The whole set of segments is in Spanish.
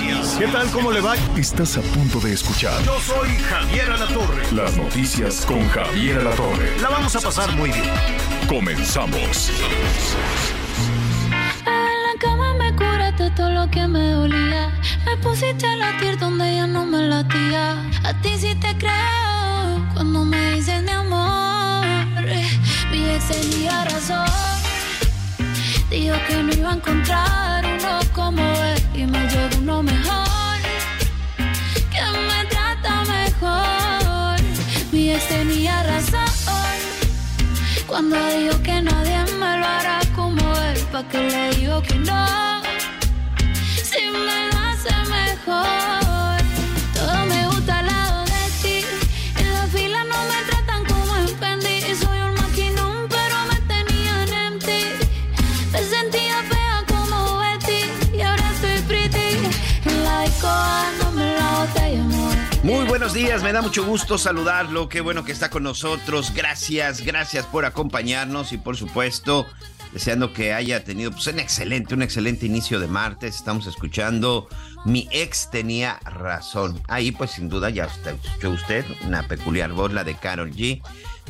noticias. ¿Qué tal? ¿Cómo le va? Estás a punto de escuchar Yo soy Javier Alatorre. las noticias con Javier Alatorre. La vamos a pasar muy bien. Comenzamos. En la cama me curaste todo lo que me dolía. Me pusiste a latir donde ya no me latía. A ti sí te creo cuando me dices mi amor. Mi ex tenía razón. Dijo que no iba a encontrar uno como él. Y me llegó uno mejor. Que me trata mejor. Mi ex tenía razón. Cuando dijo que nadie me lo hará como él, pa' que le digo que no. Si me lo hace mejor, buenos días, me da mucho gusto saludarlo. Qué bueno que está con nosotros. Gracias, gracias por acompañarnos y por supuesto, deseando que haya tenido pues, un excelente, un excelente inicio de martes. Estamos escuchando Mi ex tenía razón. Ahí pues sin duda ya escuchó usted una peculiar voz, la de Carol G.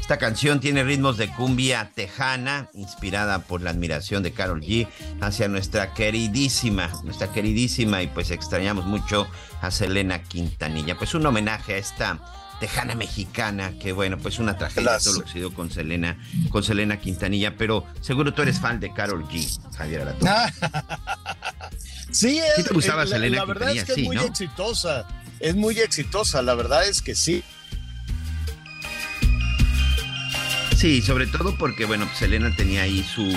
Esta canción tiene ritmos de cumbia tejana, inspirada por la admiración de Carol G hacia nuestra queridísima, nuestra queridísima y pues extrañamos mucho a Selena Quintanilla. Pues un homenaje a esta tejana mexicana, que bueno, pues una tragedia Las- todo lo que se dio con Selena, con Selena Quintanilla, pero seguro tú eres fan de Carol G, Javier Alatorre. Sí, es, ¿Sí te gustaba eh, la, Selena la verdad es Quintanilla? que Sí, es muy ¿no? exitosa. Es muy exitosa, la verdad es que sí. Sí, sobre todo porque, bueno, pues Selena tenía ahí su.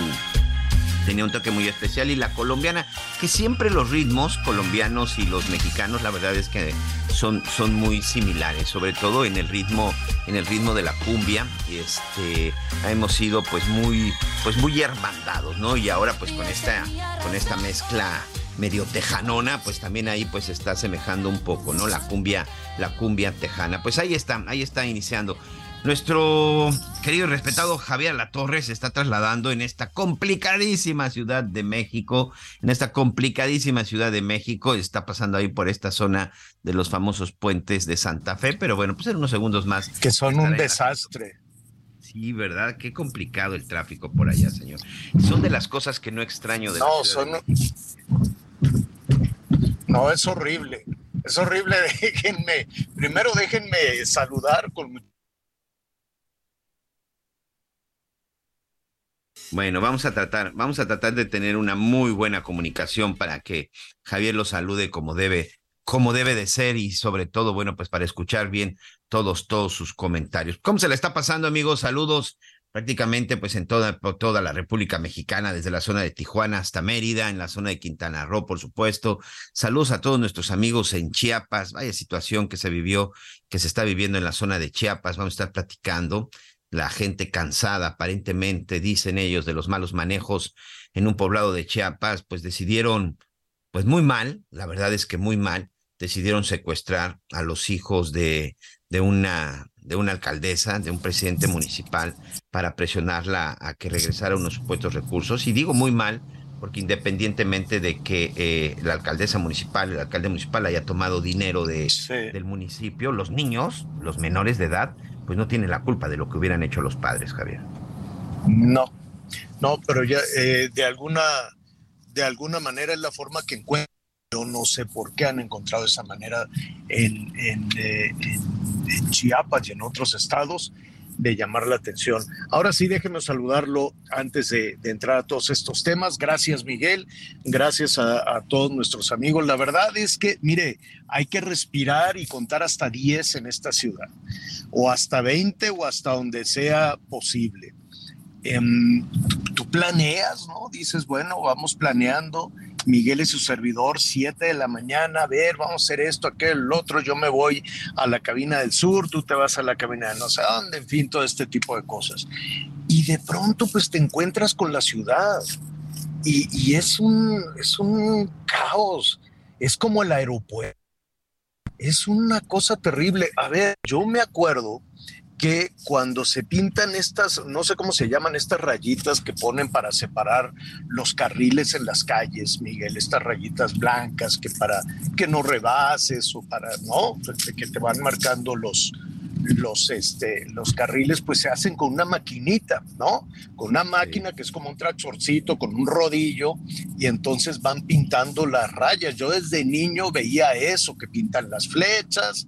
Tenía un toque muy especial y la colombiana, que siempre los ritmos colombianos y los mexicanos, la verdad es que son, son muy similares, sobre todo en el ritmo, en el ritmo de la cumbia. Este, hemos sido pues muy, pues muy hermandados, ¿no? Y ahora pues con esta, con esta mezcla medio tejanona, pues también ahí pues está asemejando un poco, ¿no? La cumbia, la cumbia tejana. Pues ahí está, ahí está iniciando. Nuestro querido y respetado Javier Latorre se está trasladando en esta complicadísima ciudad de México, en esta complicadísima ciudad de México, está pasando ahí por esta zona de los famosos puentes de Santa Fe, pero bueno, pues en unos segundos más. Que son un desastre. Sí, ¿verdad? Qué complicado el tráfico por allá, señor. Son de las cosas que no extraño de No, son. No, es horrible. Es horrible. Déjenme. Primero déjenme saludar con. Bueno, vamos a tratar, vamos a tratar de tener una muy buena comunicación para que Javier lo salude como debe, como debe de ser y sobre todo, bueno, pues para escuchar bien todos, todos sus comentarios. ¿Cómo se le está pasando, amigos? Saludos prácticamente pues en toda, toda la República Mexicana, desde la zona de Tijuana hasta Mérida, en la zona de Quintana Roo, por supuesto. Saludos a todos nuestros amigos en Chiapas. Vaya situación que se vivió, que se está viviendo en la zona de Chiapas. Vamos a estar platicando la gente cansada, aparentemente, dicen ellos, de los malos manejos en un poblado de Chiapas, pues decidieron, pues muy mal, la verdad es que muy mal, decidieron secuestrar a los hijos de, de una de una alcaldesa, de un presidente municipal, para presionarla a que regresara unos supuestos recursos. Y digo muy mal, porque independientemente de que eh, la alcaldesa municipal, el alcalde municipal haya tomado dinero de, Sí. del municipio, los niños, los menores de edad, pues no tienen la culpa de lo que hubieran hecho los padres, Javier. No. No, pero ya eh, de alguna. De alguna manera es la forma que encuentran. Yo no sé por qué han encontrado esa manera en, en, eh, Chiapas y en otros estados de llamar la atención. Ahora sí, déjeme saludarlo antes de, entrar a todos estos temas. Gracias, Miguel. Gracias a, a todos nuestros amigos. La verdad es que, mire, hay que respirar y contar hasta 10 en esta ciudad, o hasta 20 o hasta donde sea posible. Em, tú planeas, ¿no? Dices, bueno, vamos planeando, Miguel y su servidor, 7 de la mañana, a ver, vamos a hacer esto, aquel, el otro, yo me voy a la cabina del sur, tú te vas a la cabina de no sé dónde, en fin, todo este tipo de cosas. Y de pronto, pues te encuentras con la ciudad y, y es, un, es un caos, es como el aeropuerto. Es una cosa terrible. A ver, yo me acuerdo que cuando se pintan estas, no sé cómo se llaman, estas rayitas que ponen para separar los carriles en las calles, Miguel, estas rayitas blancas que para que no rebases o para, no, que te van marcando los, los, este, los carriles pues se hacen con una maquinita, ¿no? Con una máquina que es como un tractorcito, con un rodillo, y entonces van pintando las rayas. Yo desde niño veía eso, que pintan las flechas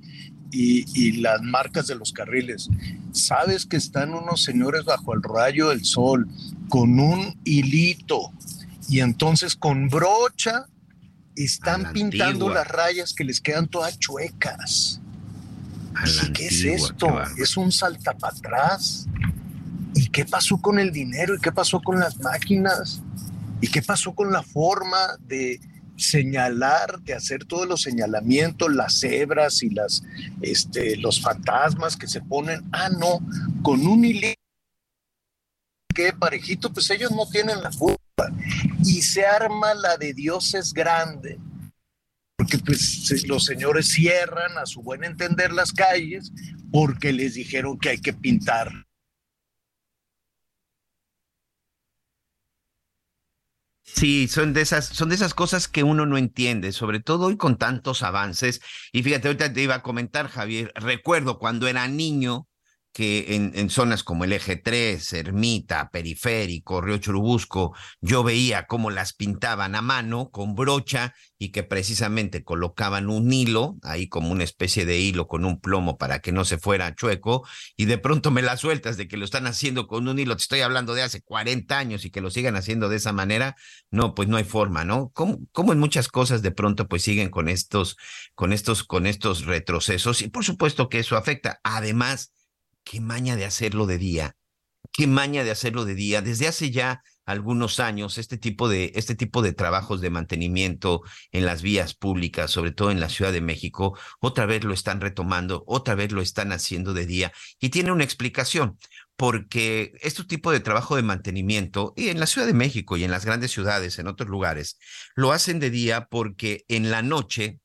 y, las marcas de los carriles. Sabes que están unos señores bajo el rayo del sol con un hilito y entonces con brocha están pintando las rayas que les quedan todas chuecas. ¿Qué es esto? ¿Es un salta para atrás? ¿Y qué pasó con el dinero? ¿Y qué pasó con las máquinas? ¿Y qué pasó con la forma de, señalar, de hacer todos los señalamientos, las cebras y las, este, los fantasmas que se ponen, ah, no, con un hilito que parejito, pues ellos no tienen la culpa. Y se arma la de Dios es grande, porque pues los señores cierran a su buen entender las calles porque les dijeron que hay que pintar Sí, son de esas, son de esas cosas que uno no entiende, sobre todo hoy con tantos avances. Y fíjate, ahorita te iba a comentar, Javier, recuerdo cuando era niño, que en, en, zonas como el Eje 3, Ermita, Periférico, Río Churubusco, yo veía cómo las pintaban a mano con brocha y que precisamente colocaban un hilo, ahí como una especie de hilo con un plomo para que no se fuera chueco, y de pronto me la sueltas de que lo están haciendo con un hilo, te estoy hablando de hace 40 años y que lo sigan haciendo de esa manera, no, pues no hay forma, ¿no? Como, en muchas cosas de pronto pues siguen con estos, con estos, con estos retrocesos, y por supuesto que eso afecta. Además, qué maña de hacerlo de día, qué maña de hacerlo de día. Desde hace ya algunos años, este tipo de, este tipo de trabajos de mantenimiento en las vías públicas, sobre todo en la Ciudad de México, otra vez lo están retomando, otra vez lo están haciendo de día y tiene una explicación. Porque este tipo de trabajo de mantenimiento, y en la Ciudad de México y en las grandes ciudades, en otros lugares, lo hacen de día porque en la noche,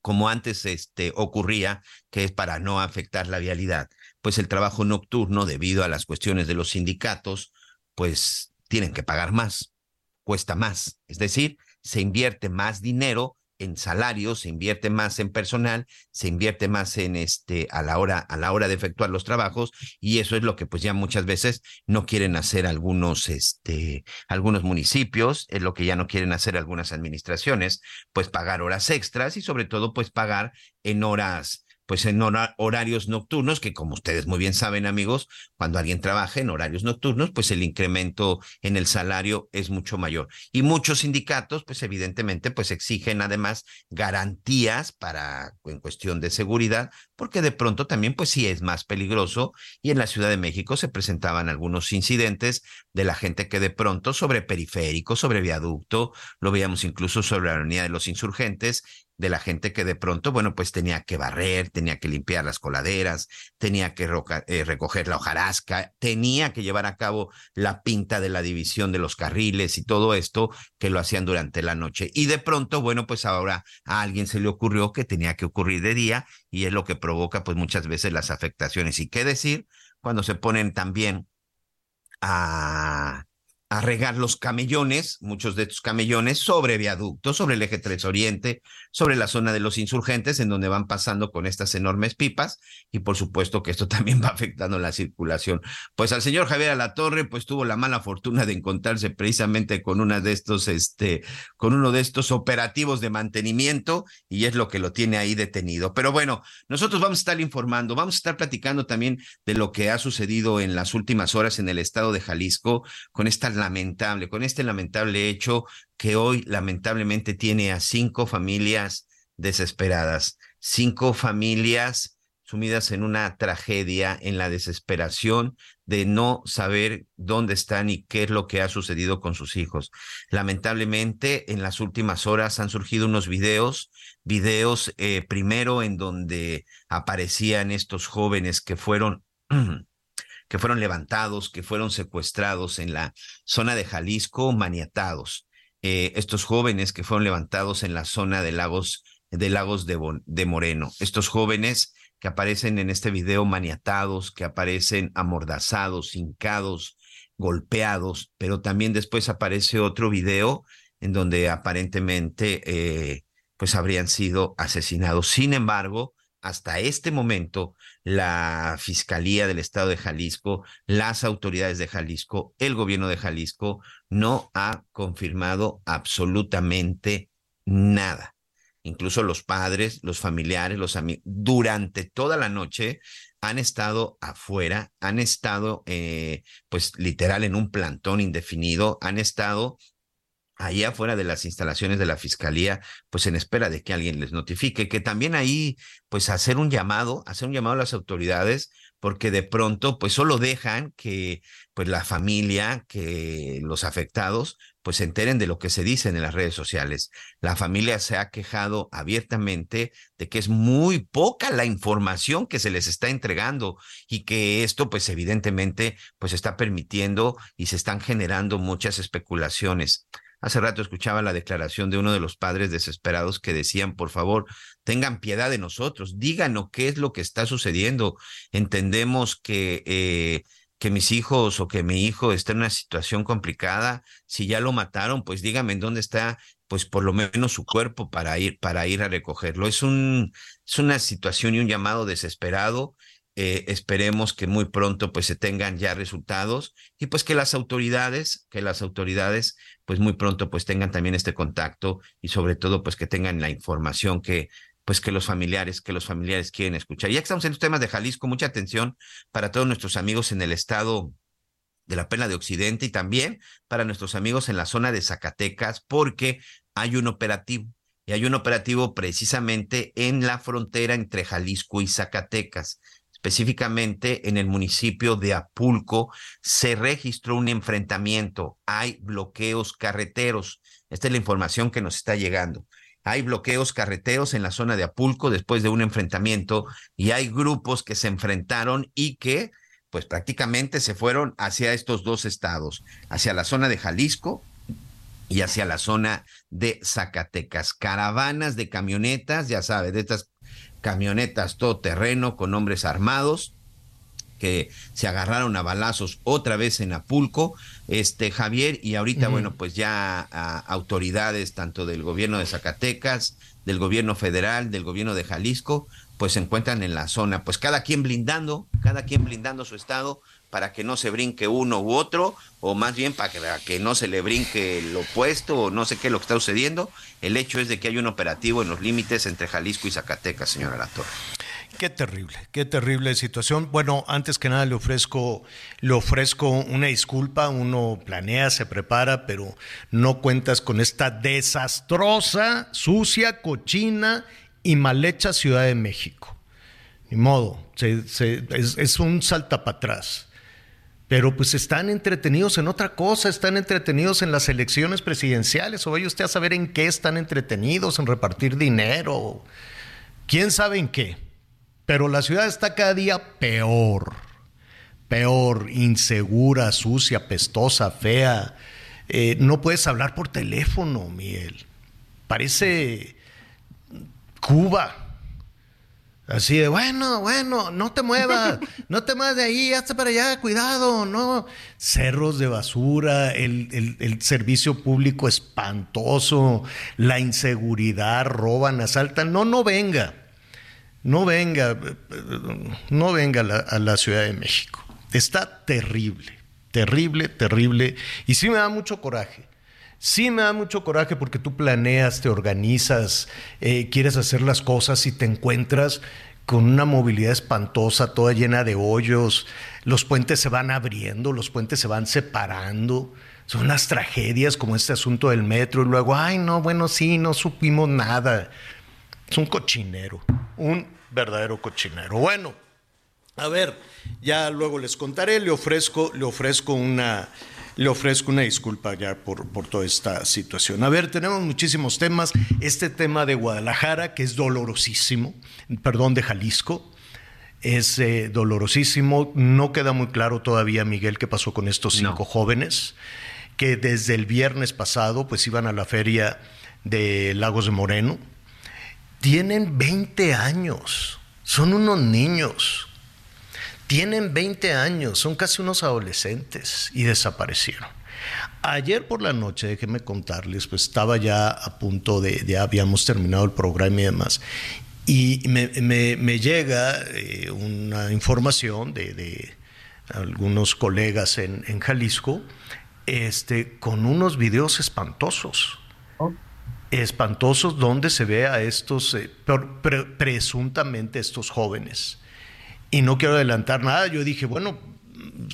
como antes este, ocurría, que es para no afectar la vialidad, pues el trabajo nocturno, debido a las cuestiones de los sindicatos, pues tienen que pagar más, cuesta más. Es decir, se invierte más dinero en salarios, se invierte más en personal, se invierte más en este a la hora a la hora de efectuar los trabajos y eso es lo que pues ya muchas veces no quieren hacer algunos este algunos municipios, es lo que ya no quieren hacer algunas administraciones, pues pagar horas extras y sobre todo pues pagar en horas pues en horarios nocturnos, que como ustedes muy bien saben, amigos, cuando alguien trabaja en horarios nocturnos, pues el incremento en el salario es mucho mayor. Y muchos sindicatos, pues evidentemente, pues exigen además garantías para, en cuestión de seguridad, porque de pronto también, pues sí es más peligroso. Y en la Ciudad de México se presentaban algunos incidentes de la gente que de pronto sobre periférico, sobre viaducto, lo veíamos incluso sobre la avenida de los insurgentes, de la gente que de pronto, bueno, pues tenía que barrer, tenía que limpiar las coladeras, tenía que eh, recoger la hojarasca, tenía que llevar a cabo la pinta de la división de los carriles y todo esto que lo hacían durante la noche. Y de pronto, bueno, pues ahora a alguien se le ocurrió que tenía que ocurrir de día y es lo que provoca pues muchas veces las afectaciones. ¿Y qué decir cuando se ponen también a a regar los camellones, muchos de estos camellones, sobre viaductos, sobre el eje 3 Oriente, sobre la zona de los insurgentes, en donde van pasando con estas enormes pipas, y por supuesto que esto también va afectando la circulación. Pues al señor Javier Alatorre, pues tuvo la mala fortuna de encontrarse precisamente con una de estos, este, con uno de estos operativos de mantenimiento, y es lo que lo tiene ahí detenido. Pero bueno, nosotros vamos a estar informando, vamos a estar platicando también de lo que ha sucedido en las últimas horas en el estado de Jalisco con esta lamentable, con este lamentable hecho que hoy lamentablemente tiene a cinco familias desesperadas, cinco familias sumidas en una tragedia, en la desesperación de no saber dónde están y qué es lo que ha sucedido con sus hijos. Lamentablemente, en las últimas horas han surgido unos videos, videos eh, primero en donde aparecían estos jóvenes que fueron que fueron levantados, que fueron secuestrados en la zona de Jalisco, maniatados. Eh, estos jóvenes que fueron levantados en la zona de Lagos de Lagos de, de Moreno. Estos jóvenes que aparecen en este video maniatados, que aparecen amordazados, hincados, golpeados, pero también después aparece otro video en donde aparentemente eh, pues habrían sido asesinados. Sin embargo, hasta este momento, la Fiscalía del Estado de Jalisco, las autoridades de Jalisco, el gobierno de Jalisco, no ha confirmado absolutamente nada. Incluso los padres, los familiares, los amigos, durante toda la noche han estado afuera, han estado, eh, pues literal, en un plantón indefinido, han estado ahí afuera de las instalaciones de la fiscalía, pues en espera de que alguien les notifique, que también ahí, pues hacer un llamado, hacer un llamado a las autoridades, porque de pronto, pues solo dejan que, pues la familia, que los afectados, pues se enteren de lo que se dice en las redes sociales. La familia se ha quejado abiertamente de que es muy poca la información que se les está entregando y que esto, pues evidentemente, pues está permitiendo y se están generando muchas especulaciones. Hace rato escuchaba la declaración de uno de los padres desesperados que decían, por favor, tengan piedad de nosotros, díganos qué es lo que está sucediendo. Entendemos que, eh, que mis hijos o que mi hijo está en una situación complicada. Si ya lo mataron, pues díganme en dónde está, pues por lo menos su cuerpo para ir, para ir a recogerlo. Es, un, es una situación y un llamado desesperado eh, esperemos que muy pronto pues se tengan ya resultados y pues que las autoridades, que las autoridades pues muy pronto pues tengan también este contacto y sobre todo pues que tengan la información que pues que los familiares, que los familiares quieren escuchar. Ya que estamos en los temas de Jalisco, mucha atención para todos nuestros amigos en el estado de la pena de Occidente y también para nuestros amigos en la zona de Zacatecas, porque hay un operativo, y hay un operativo precisamente en la frontera entre Jalisco y Zacatecas específicamente en el municipio de Apulco, se registró un enfrentamiento. Hay bloqueos carreteros. Esta es la información que nos está llegando. Hay bloqueos carreteros en la zona de Apulco después de un enfrentamiento y hay grupos que se enfrentaron y que pues prácticamente se fueron hacia estos dos estados, hacia la zona de Jalisco y hacia la zona de Zacatecas. Caravanas de camionetas, ya sabe, de estas camionetas todoterreno con hombres armados que se agarraron a balazos otra vez en Apulco, este Javier, y ahorita, bueno, pues ya autoridades tanto del gobierno de Zacatecas, del gobierno federal, del gobierno de Jalisco, pues se encuentran en la zona, pues cada quien blindando, cada quien blindando su estado para que no se brinque uno u otro, o más bien para que, no se le brinque el opuesto, o no sé qué es lo que está sucediendo. El hecho es de que hay un operativo en los límites entre Jalisco y Zacatecas, señora Latorre. Qué terrible, qué terrible situación. Bueno, antes que nada le ofrezco, le ofrezco una disculpa. Uno planea, se prepara, pero no cuentas con esta desastrosa, sucia, cochina y mal hecha Ciudad de México. Ni modo, es, es un salta para atrás pero pues están entretenidos en otra cosa, están entretenidos en las elecciones presidenciales, o vaya usted a saber en qué están entretenidos, en repartir dinero, quién sabe en qué. Pero la ciudad está cada día peor, peor, insegura, sucia, pestosa, fea. Eh, no puedes hablar por teléfono, Miguel. Parece Cuba. Así de, bueno, bueno, no te muevas, no te muevas de ahí, hasta para allá, cuidado, no. Cerros de basura, el, el, servicio público espantoso, la inseguridad, roban, asaltan. No, no venga, no venga, no venga a la Ciudad de México. Está terrible, terrible, terrible. Y sí me da mucho coraje Sí me da mucho coraje porque tú planeas, te organizas, eh, quieres hacer las cosas y te encuentras con una movilidad espantosa, toda llena de hoyos, los puentes se van abriendo, los puentes se van separando, son unas tragedias como este asunto del metro y luego, ay no, bueno, sí, no supimos nada. Es un cochinero, un verdadero cochinero. Bueno, a ver, ya luego les contaré, le ofrezco, le ofrezco una, le ofrezco una disculpa ya por, por toda esta situación. A ver, tenemos muchísimos temas. Este tema de Guadalajara, que es dolorosísimo, perdón, de Jalisco, es eh, dolorosísimo. No queda muy claro todavía, Miguel, qué pasó con estos cinco No. jóvenes que desde el viernes pasado pues iban a la feria de Lagos de Moreno. Tienen 20 años, son unos niños. Tienen 20 años, son casi unos adolescentes y desaparecieron. Ayer por la noche, déjenme contarles, pues estaba ya a punto de, ya habíamos terminado el programa y demás, y me, me- me llega eh, una información de, de algunos colegas en, en Jalisco, este, con unos videos espantosos espantosos donde se ve a estos, eh, pre- presuntamente estos jóvenes. Y no quiero adelantar nada, yo dije, bueno,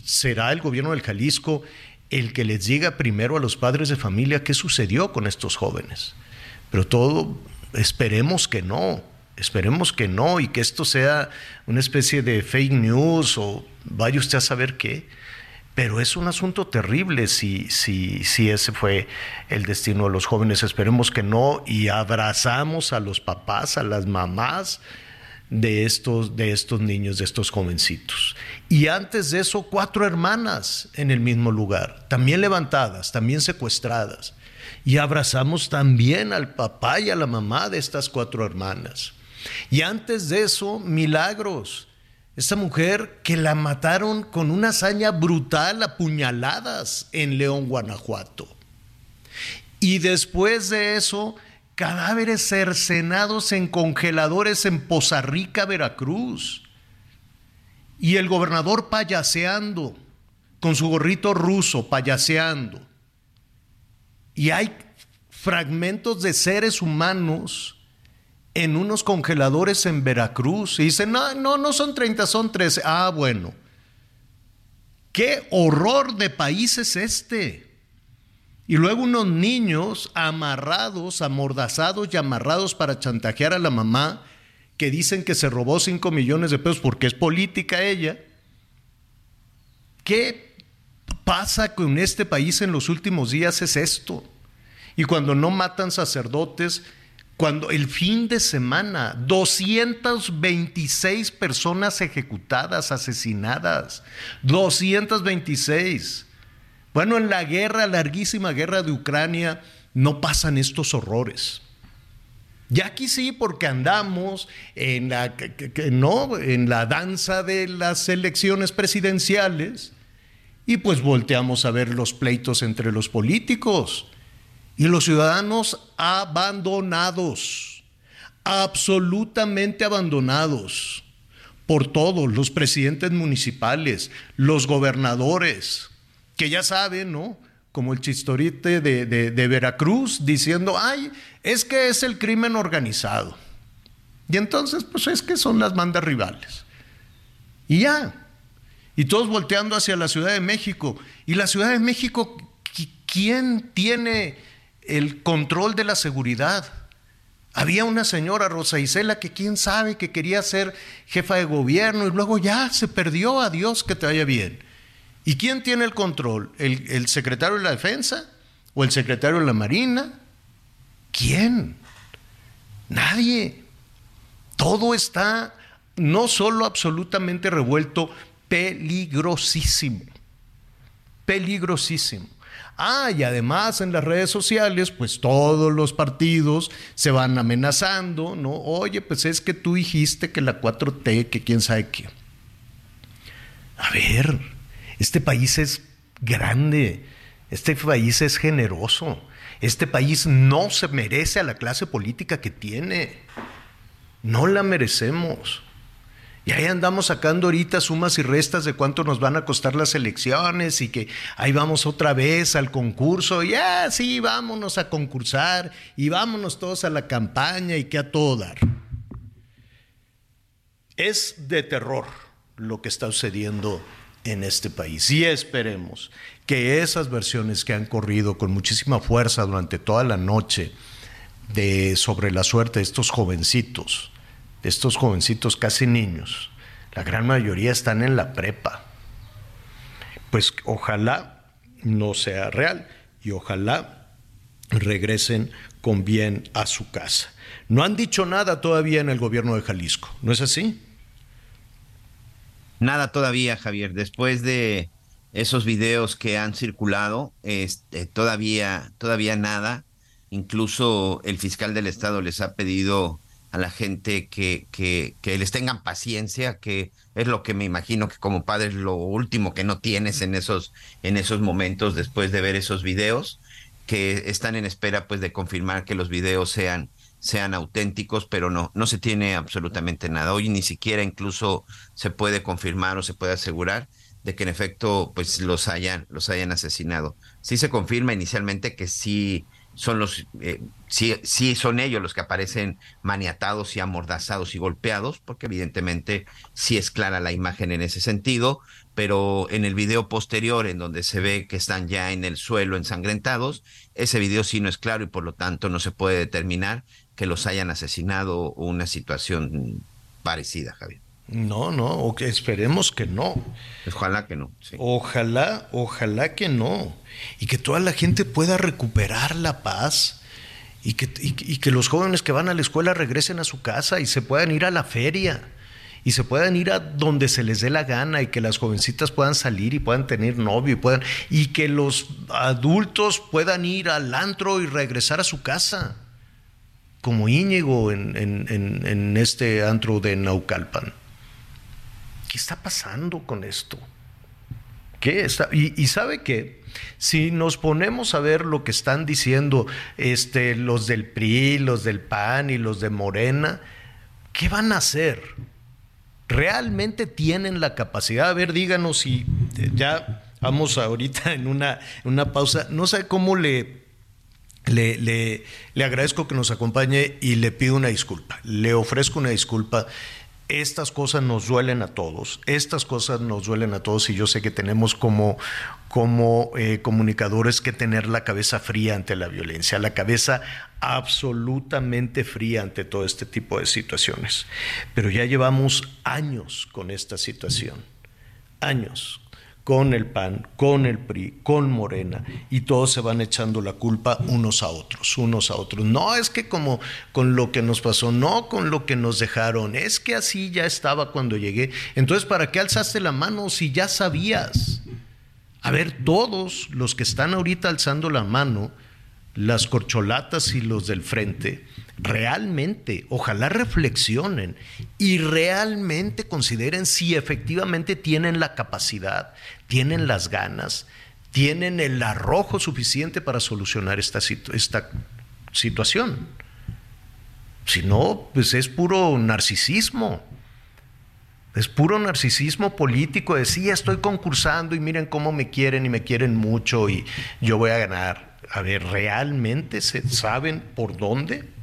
será el gobierno del Jalisco el que les diga primero a los padres de familia qué sucedió con estos jóvenes. Pero todo, esperemos que no, esperemos que no y que esto sea una especie de fake news o vaya usted a saber qué. Pero es un asunto terrible si, si, si ese fue el destino de los jóvenes. Esperemos que no y abrazamos a los papás, a las mamás de estos, de estos niños, de estos jovencitos. Y antes de eso, cuatro hermanas en el mismo lugar, también levantadas, también secuestradas. Y abrazamos también al papá y a la mamá de estas cuatro hermanas. Y antes de eso, milagros. Esta mujer que la mataron con una hazaña brutal a puñaladas en León, Guanajuato. Y después de eso, cadáveres cercenados en congeladores en Poza Rica, Veracruz. Y el gobernador payaseando, con su gorrito ruso, payaseando. Y hay fragmentos de seres humanos en unos congeladores en Veracruz. Y dicen, no, no, no son 30, son 13. Ah, bueno. ¿Qué horror de país es este? Y luego unos niños amarrados, amordazados y amarrados para chantajear a la mamá, que dicen que se robó 5 millones de pesos porque es política ella. ¿Qué pasa con este país en los últimos días? Es esto. Y cuando no matan sacerdotes, cuando el fin de semana, 226 personas ejecutadas, asesinadas, 226. Bueno, en la guerra, larguísima guerra de Ucrania, no pasan estos horrores. Y aquí sí, porque andamos en la, no, en la danza de las elecciones presidenciales y pues volteamos a ver los pleitos entre los políticos y los ciudadanos abandonados, absolutamente abandonados por todos, los presidentes municipales, los gobernadores, que ya saben, ¿no? Como el chistorite de, de- de Veracruz diciendo, ay, es que es el crimen organizado. Y entonces, pues es que son las bandas rivales. Y ya. Y todos volteando hacia la Ciudad de México. Y la Ciudad de México, ¿qui- ¿quién tiene el control de la seguridad? Había una señora, Rosa Isela, que quién sabe que quería ser jefa de gobierno y luego ya se perdió. Adiós, que te vaya bien. ¿Y quién tiene el control? ¿El, secretario de la Defensa? ¿O el secretario de la Marina? ¿Quién? Nadie. Todo está no solo absolutamente revuelto, peligrosísimo. Peligrosísimo. Ah, y además en las redes sociales, pues todos los partidos se van amenazando, ¿no? Oye, pues es que tú dijiste que la 4T, que quién sabe qué. A ver, este país es grande, este país es generoso, este país no se merece a la clase política que tiene, no la merecemos. Y ahí andamos sacando ahorita sumas y restas de cuánto nos van a costar las elecciones y que ahí vamos otra vez al concurso. Y ah, sí, vámonos a concursar y vámonos todos a la campaña y que a todo dar. Es de terror lo que está sucediendo en este país. Y esperemos que esas versiones que han corrido con muchísima fuerza durante toda la noche de sobre la suerte de estos jovencitos de estos jovencitos casi niños, la gran mayoría están en la prepa. Pues ojalá no sea real y ojalá regresen con bien a su casa. No han dicho nada todavía en el gobierno de Jalisco, ¿no es así? Nada todavía, Javier. Después de esos videos que han circulado, este, todavía, todavía nada. Incluso el fiscal del estado les ha pedido a la gente que, que, que, les tengan paciencia, que es lo que me imagino que como padre es lo último que no tienes en esos, en esos momentos después de ver esos videos, que están en espera pues de confirmar que los videos sean, sean auténticos, pero no, no se tiene absolutamente nada. Hoy ni siquiera incluso se puede confirmar o se puede asegurar de que en efecto pues los hayan, los hayan asesinado. Sí se confirma inicialmente que sí son los, eh, sí, sí son ellos los que aparecen maniatados y amordazados y golpeados, porque evidentemente sí es clara la imagen en ese sentido, pero en el video posterior, en donde se ve que están ya en el suelo ensangrentados, ese video sí no es claro y por lo tanto no se puede determinar que los hayan asesinado o una situación parecida, Javier. No, no, o que esperemos que no. Ojalá que no. Sí. Ojalá, ojalá que no. Y que toda la gente pueda recuperar la paz. Y que, y, y que los jóvenes que van a la escuela regresen a su casa y se puedan ir a la feria y se puedan ir a donde se les dé la gana y que las jovencitas puedan salir y puedan tener novio y puedan y que los adultos puedan ir al antro y regresar a su casa como Íñigo en, este antro de Naucalpan. ¿Qué está pasando con esto? ¿Qué está? Y, sabe que si nos ponemos a ver lo que están diciendo este, los del PRI, los del PAN y los de Morena, ¿qué van a hacer? ¿Realmente tienen la capacidad? A ver, díganos si ya vamos ahorita en una, una pausa. No sé cómo le le, le, le, agradezco que nos acompañe y le pido una disculpa. Le ofrezco una disculpa. Estas cosas nos duelen a todos. Estas cosas nos duelen a todos y yo sé que tenemos como, como eh, comunicadores que tener la cabeza fría ante la violencia, la cabeza absolutamente fría ante todo este tipo de situaciones. Pero ya llevamos años con esta situación. Años con el PAN, con el PRI, con Morena, y todos se van echando la culpa unos a otros, unos a otros. No es que como con lo que nos pasó, no con lo que nos dejaron, es que así ya estaba cuando llegué. Entonces, ¿para qué alzaste la mano si ya sabías? A ver, todos los que están ahorita alzando la mano, las corcholatas y los del frente, realmente, ojalá reflexionen y realmente consideren si efectivamente tienen la capacidad, tienen las ganas, tienen el arrojo suficiente para solucionar esta, esta situación. Si no, pues es puro narcisismo. Es puro narcisismo político de estoy concursando y miren cómo me quieren y me quieren mucho y yo voy a ganar. A ver, ¿realmente se saben por dónde?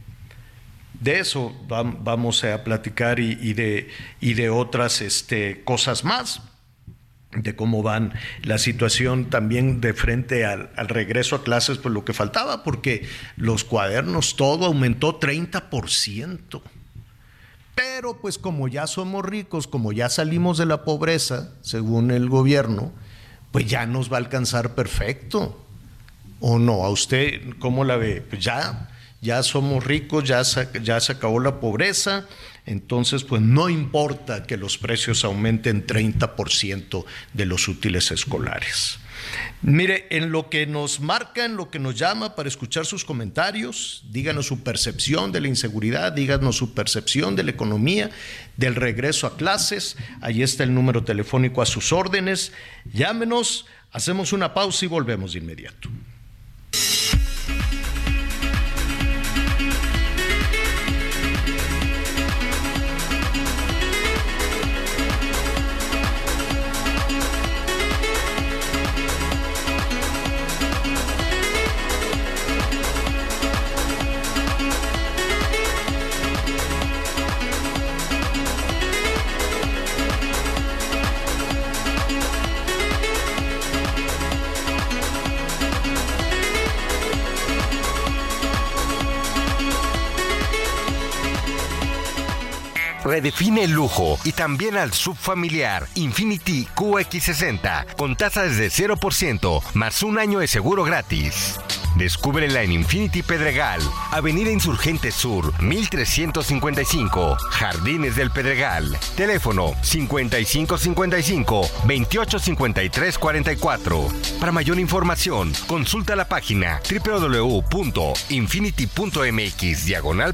De eso vamos a platicar y, de, y de, otras este, cosas más de cómo van la situación también de frente al, al, regreso a clases, pues lo que faltaba, porque los cuadernos, todo aumentó 30%. Pero pues como ya somos ricos, como ya salimos de la pobreza, según el gobierno, pues ya nos va a alcanzar perfecto. ¿O no? ¿A usted cómo la ve? Pues ya ya somos ricos, ya se, acabó la pobreza, entonces pues no importa que los precios aumenten 30% de los útiles escolares. Mire, en lo que nos marca, en lo que nos llama para escuchar sus comentarios, díganos su percepción de la inseguridad, díganos su percepción de la economía, del regreso a clases, ahí está el número telefónico a sus órdenes, llámenos, hacemos una pausa y volvemos de inmediato. Redefine el lujo y también al subfamiliar Infinity QX60 con tasas de 0% más un año de seguro gratis. Descúbrela en Infinity Pedregal, Avenida Insurgente Sur, 1355, Jardines del Pedregal. Teléfono 5555-285344. Para mayor información, consulta la página www.infinity.mx diagonal.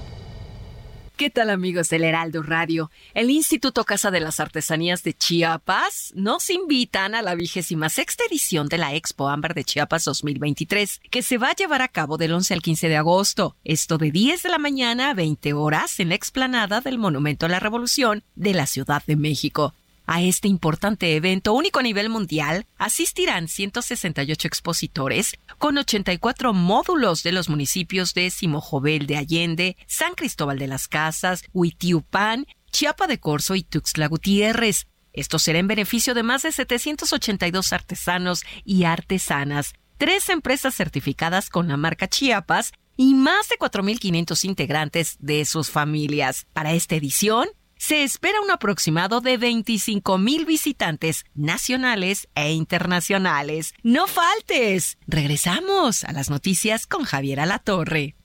¿Qué tal amigos del Heraldo Radio? El Instituto Casa de las Artesanías de Chiapas nos invitan a la vigésima sexta edición de la Expo Ámbar de Chiapas 2023, que se va a llevar a cabo del 11 al 15 de agosto. Esto de 10 de la mañana a 20 horas en la explanada del Monumento a la Revolución de la Ciudad de México. A este importante evento único a nivel mundial asistirán 168 expositores con 84 módulos de los municipios de Simojovel de Allende, San Cristóbal de las Casas, Huitiupan, Chiapa de Corzo y Tuxtla Gutiérrez. Esto será en beneficio de más de 782 artesanos y artesanas, tres empresas certificadas con la marca Chiapas y más de 4.500 integrantes de sus familias. Para esta edición, se espera un aproximado de 25 mil visitantes nacionales e internacionales. ¡No faltes! Regresamos a las noticias con Javier Alatorre.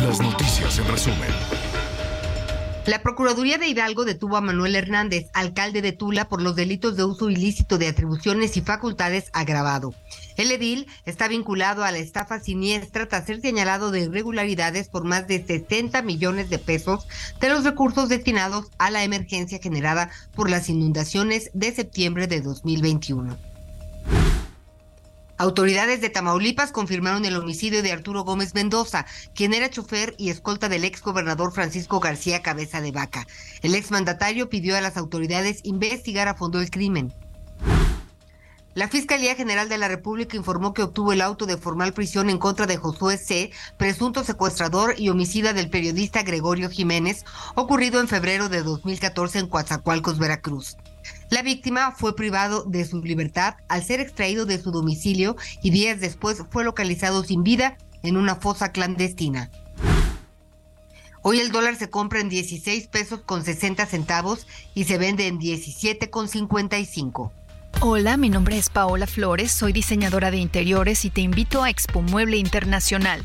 Las noticias en resumen. La Procuraduría de Hidalgo detuvo a Manuel Hernández, alcalde de Tula, por los delitos de uso ilícito de atribuciones y facultades agravado. El edil está vinculado a la estafa siniestra tras ser señalado de irregularidades por más de 60 millones de pesos de los recursos destinados a la emergencia generada por las inundaciones de septiembre de 2021. Autoridades de Tamaulipas confirmaron el homicidio de Arturo Gómez Mendoza, quien era chofer y escolta del ex gobernador Francisco García Cabeza de Vaca. El exmandatario pidió a las autoridades investigar a fondo el crimen. La Fiscalía General de la República informó que obtuvo el auto de formal prisión en contra de Josué C., presunto secuestrador y homicida del periodista Gregorio Jiménez, ocurrido en febrero de 2014 en Coatzacoalcos, Veracruz. La víctima fue privado de su libertad al ser extraído de su domicilio y días después fue localizado sin vida en una fosa clandestina. Hoy el dólar se compra en 16 pesos con 60 centavos y se vende en 17 con 55. Hola, mi nombre es Paola Flores, soy diseñadora de interiores y te invito a Expo Mueble Internacional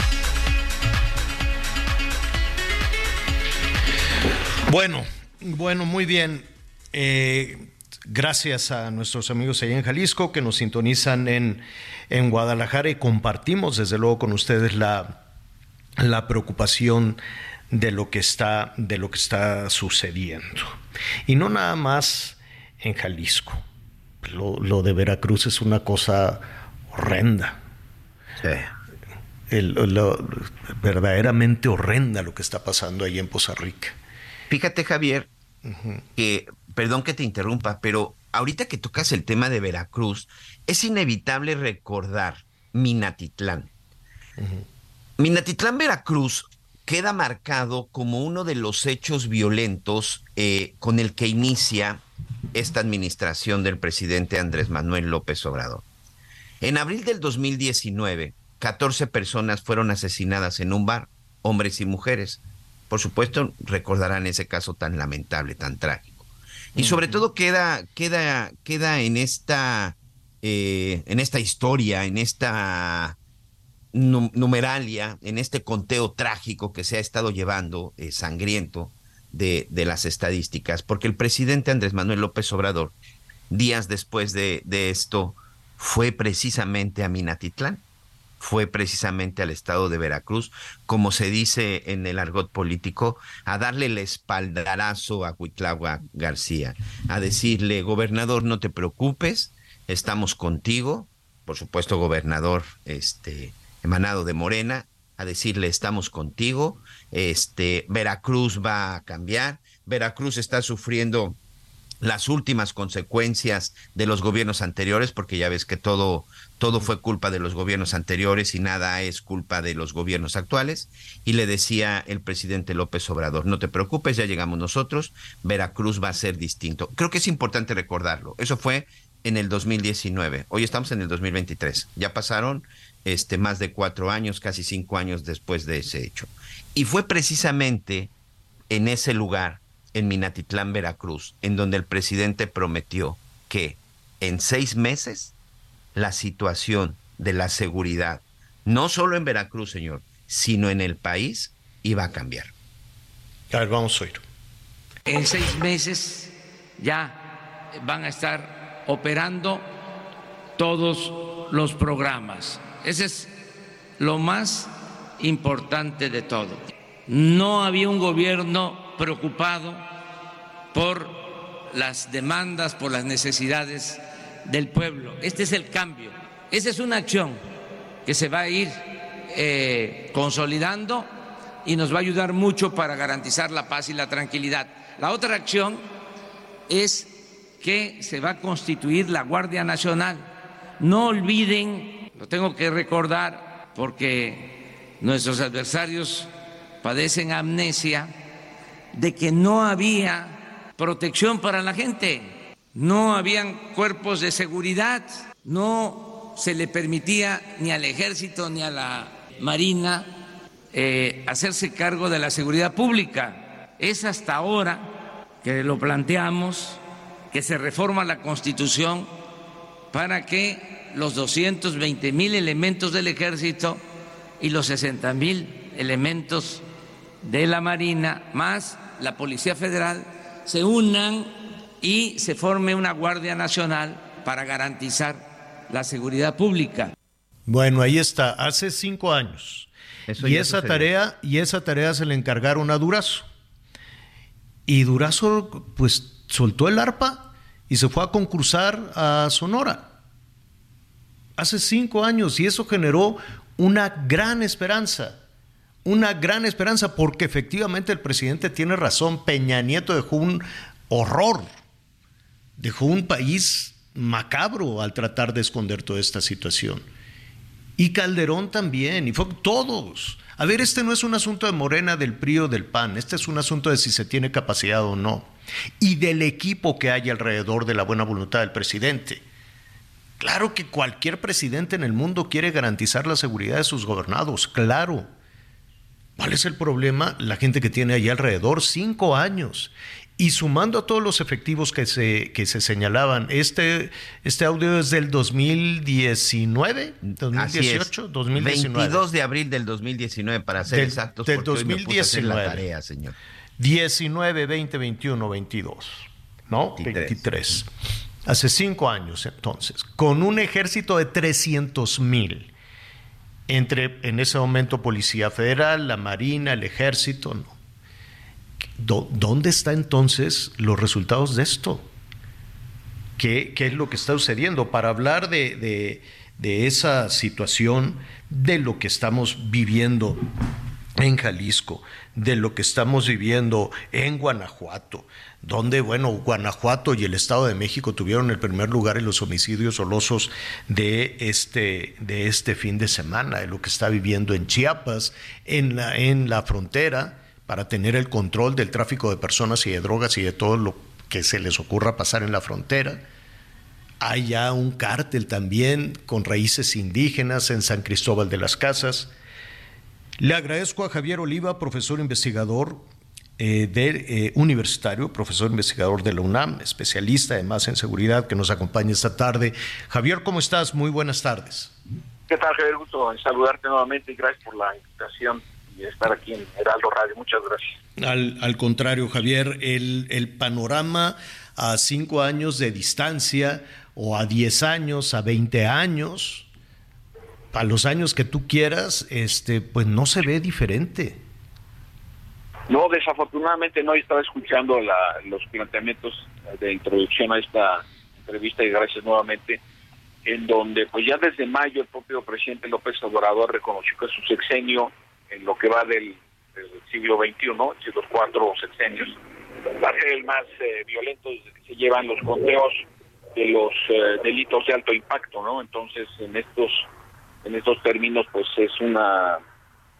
Bueno, bueno, muy bien. Eh, gracias a nuestros amigos allá en Jalisco que nos sintonizan en, en Guadalajara y compartimos desde luego con ustedes la, la preocupación de lo que está de lo que está sucediendo. Y no nada más en Jalisco. Lo, lo de Veracruz es una cosa horrenda. Sí. lo, verdaderamente horrenda lo que está pasando ahí en Poza Rica Fíjate, Javier, que, perdón que te interrumpa, pero ahorita que tocas el tema de Veracruz, es inevitable recordar Minatitlán. Minatitlán, Veracruz, queda marcado como uno de los hechos violentos eh, con el que inicia esta administración del presidente Andrés Manuel López Obrador. En abril del 2019, 14 personas fueron asesinadas en un bar, hombres y mujeres por supuesto, recordarán ese caso tan lamentable, tan trágico. Y sobre todo queda, queda, queda en esta, eh, en esta historia, en esta numeralia, en este conteo trágico que se ha estado llevando, eh, sangriento, de, de, las estadísticas, porque el presidente Andrés Manuel López Obrador, días después de, de esto, fue precisamente a Minatitlán fue precisamente al estado de Veracruz, como se dice en el argot político, a darle el espaldarazo a Huitlagua García, a decirle, gobernador, no te preocupes, estamos contigo, por supuesto, gobernador este, emanado de Morena, a decirle, estamos contigo, este, Veracruz va a cambiar, Veracruz está sufriendo las últimas consecuencias de los gobiernos anteriores, porque ya ves que todo, todo fue culpa de los gobiernos anteriores y nada es culpa de los gobiernos actuales. Y le decía el presidente López Obrador, no te preocupes, ya llegamos nosotros, Veracruz va a ser distinto. Creo que es importante recordarlo. Eso fue en el 2019. Hoy estamos en el 2023. Ya pasaron este, más de cuatro años, casi cinco años después de ese hecho. Y fue precisamente en ese lugar en Minatitlán, Veracruz, en donde el presidente prometió que en seis meses la situación de la seguridad, no solo en Veracruz, señor, sino en el país, iba a cambiar. A ver, vamos a oír. En seis meses ya van a estar operando todos los programas. Ese es lo más importante de todo. No había un gobierno preocupado por las demandas, por las necesidades del pueblo. Este es el cambio. Esa es una acción que se va a ir eh, consolidando y nos va a ayudar mucho para garantizar la paz y la tranquilidad. La otra acción es que se va a constituir la Guardia Nacional. No olviden, lo tengo que recordar porque nuestros adversarios padecen amnesia, de que no había protección para la gente, no habían cuerpos de seguridad, no se le permitía ni al ejército ni a la marina eh, hacerse cargo de la seguridad pública. Es hasta ahora que lo planteamos, que se reforma la Constitución para que los 220 mil elementos del ejército y los 60 mil elementos de la Marina más la Policía Federal se unan y se forme una Guardia Nacional para garantizar la seguridad pública. Bueno, ahí está, hace cinco años. y esa tarea, y esa tarea se le encargaron a Durazo. Y Durazo, pues, soltó el arpa y se fue a concursar a Sonora. Hace cinco años, y eso generó una gran esperanza una gran esperanza porque efectivamente el presidente tiene razón. Peña Nieto dejó un horror, dejó un país macabro al tratar de esconder toda esta situación. Y Calderón también, y fue todos. A ver, este no es un asunto de Morena, del PRI o del PAN, este es un asunto de si se tiene capacidad o no, y del equipo que hay alrededor de la buena voluntad del presidente. Claro que cualquier presidente en el mundo quiere garantizar la seguridad de sus gobernados, claro. ¿Cuál es el problema? La gente que tiene ahí alrededor, cinco años. Y sumando a todos los efectivos que se, que se señalaban, este, este audio es del 2019, 2018, 2019. 22 de abril del 2019, para ser exactos. Del 2019. la tarea, señor. 19, 20, 21, 22. ¿No? 23. Hace cinco años, entonces, con un ejército de 300 mil entre en ese momento Policía Federal, la Marina, el Ejército. No. ¿Dónde están entonces los resultados de esto? ¿Qué, es lo que está sucediendo? Para hablar de, esa situación, de lo que estamos viviendo en Jalisco, de lo que estamos viviendo en Guanajuato, donde, bueno, Guanajuato y el Estado de México tuvieron el primer lugar en los homicidios dolosos de este, de este fin de semana, de lo que está viviendo en Chiapas, en la, en la frontera, para tener el control del tráfico de personas y de drogas y de todo lo que se les ocurra pasar en la frontera. Hay ya un cártel también con raíces indígenas en San Cristóbal de las Casas. Le agradezco a Javier Oliva, profesor investigador eh, de, eh, universitario, profesor investigador de la UNAM, especialista además en seguridad, que nos acompaña esta tarde. Javier, ¿cómo estás? Muy buenas tardes. ¿Qué tal, Javier? Gusto en saludarte nuevamente y gracias por la invitación estar aquí en Heraldo Radio. Muchas gracias. Al, contrario, Javier, el, el panorama a cinco años de distancia o a diez años, a veinte años, a los años que tú quieras, este, pues no se ve diferente. No, desafortunadamente no. Estaba escuchando los planteamientos de introducción a esta entrevista y gracias nuevamente, en donde pues ya desde mayo el propio presidente López Obrador reconoció que su sexenio, en lo que va del, siglo XXI, los cuatro sexenios, va a ser el más eh, violento desde que se llevan los conteos de los eh, delitos de alto impacto, ¿no? Entonces, en estos en estos términos, pues es una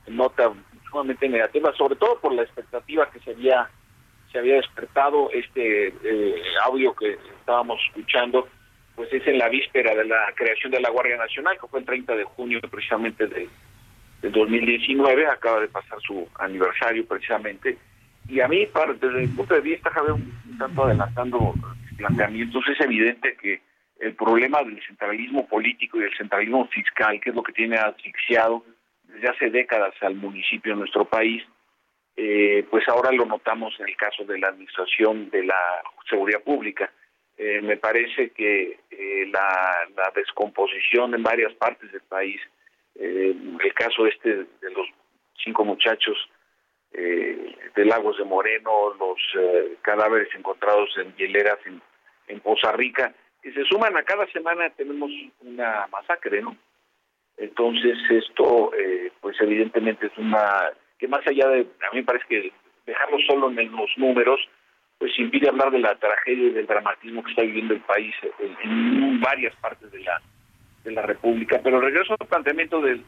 nota sumamente negativa, sobre todo por la expectativa que se había se había despertado este eh, audio que estábamos escuchando, pues es en la víspera de la creación de la Guardia Nacional, que fue el 30 de junio precisamente de, del 2019, acaba de pasar su aniversario precisamente, y a mí, desde el punto de vista, Javier, un tanto adelantando planteamientos, es evidente que el problema del centralismo político y del centralismo fiscal, que es lo que tiene asfixiado desde hace décadas al municipio en nuestro país, eh, pues ahora lo notamos en el caso de la administración de la seguridad pública. Eh, me parece que eh, la, descomposición en varias partes del país, el caso este de los cinco muchachos de Lagos de Moreno, los cadáveres encontrados en hieleras en, en Poza Rica, que se suman a cada semana tenemos una masacre, ¿no? Entonces esto, pues evidentemente es una que más allá de, a mí me parece que dejarlo solo en los números, pues impide hablar de la tragedia y del dramatismo que está viviendo el país en, varias partes de la de la República. Pero regreso al planteamiento del,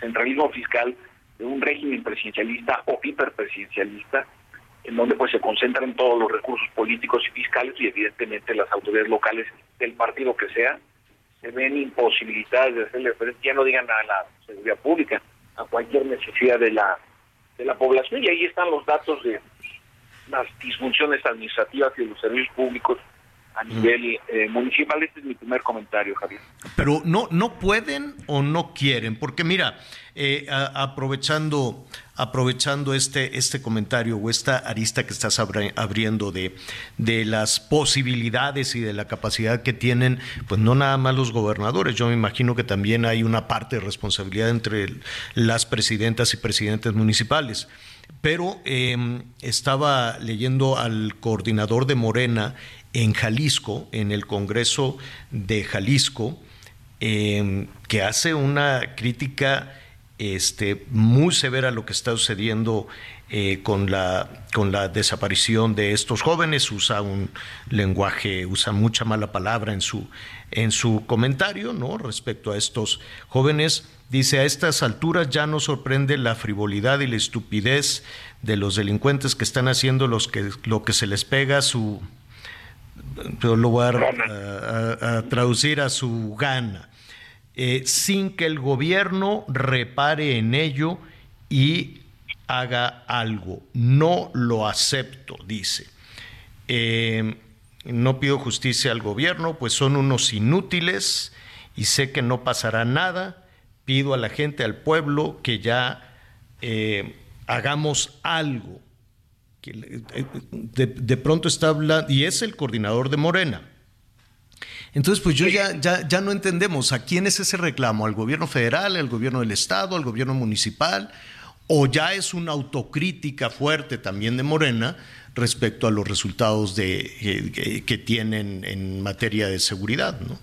centralismo fiscal, de un régimen presidencialista o hiperpresidencialista, en donde pues se concentran todos los recursos políticos y fiscales y evidentemente las autoridades locales del partido que sea se ven imposibilitadas de hacerle frente, ya no digan a la seguridad pública, a cualquier necesidad de la de la población y ahí están los datos de las disfunciones administrativas y de los servicios públicos a nivel eh, municipal. Este es mi primer comentario, Javier. Pero no, no pueden o no quieren, porque mira, eh, aprovechando, aprovechando este, este comentario o esta arista que estás abriendo de, de las posibilidades y de la capacidad que tienen, pues no nada más los gobernadores, yo me imagino que también hay una parte de responsabilidad entre las presidentas y presidentes municipales pero em, estaba leyendo al coordinador de Morena en Jalisco, en el Congreso de Jalisco, em, que hace una crítica este, muy severa a lo que está sucediendo eh, con, la, con la desaparición de estos jóvenes. Usa un lenguaje, usa mucha mala palabra en su, en su comentario ¿no? respecto a estos jóvenes. Dice, a estas alturas ya no sorprende la frivolidad y la estupidez de los delincuentes que están haciendo los que, lo que se les pega su, lo voy a, traducir a su gana, eh, sin que el gobierno repare en ello y haga algo. No lo acepto, dice. Eh, no pido justicia al gobierno, pues son unos inútiles y sé que no pasará nada. Pido a la gente, al pueblo, que ya eh, hagamos algo de, pronto está hablando, y es el coordinador de Morena. Entonces, pues yo ya, ya, ya no entendemos a quién es ese reclamo, al gobierno federal, al gobierno del estado, al gobierno municipal, o ya es una autocrítica fuerte también de Morena respecto a los resultados de, que, tienen en materia de seguridad, ¿no?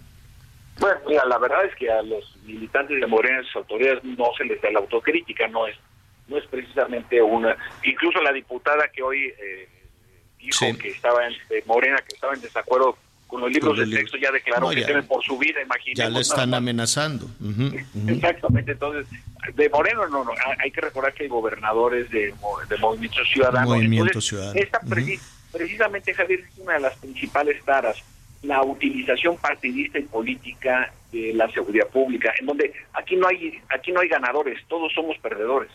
Bueno, mira, la verdad es que a los militantes de Morena, sus autoridades, no se les da la autocrítica, no es no es precisamente una, incluso la diputada que hoy eh, dijo que estaba en Morena, que estaba en desacuerdo con los libros de texto, ya declaró que temen por su vida, imagínate. Ya lo están amenazando. Exactamente, entonces, de Moreno no, no, hay que recordar que hay gobernadores de, de Movimiento Ciudadano. Movimiento Ciudadano. Esta precisamente, Javier, es una de las principales taras, la utilización partidista y política de la seguridad pública, en donde aquí no hay aquí no hay ganadores, todos somos perdedores.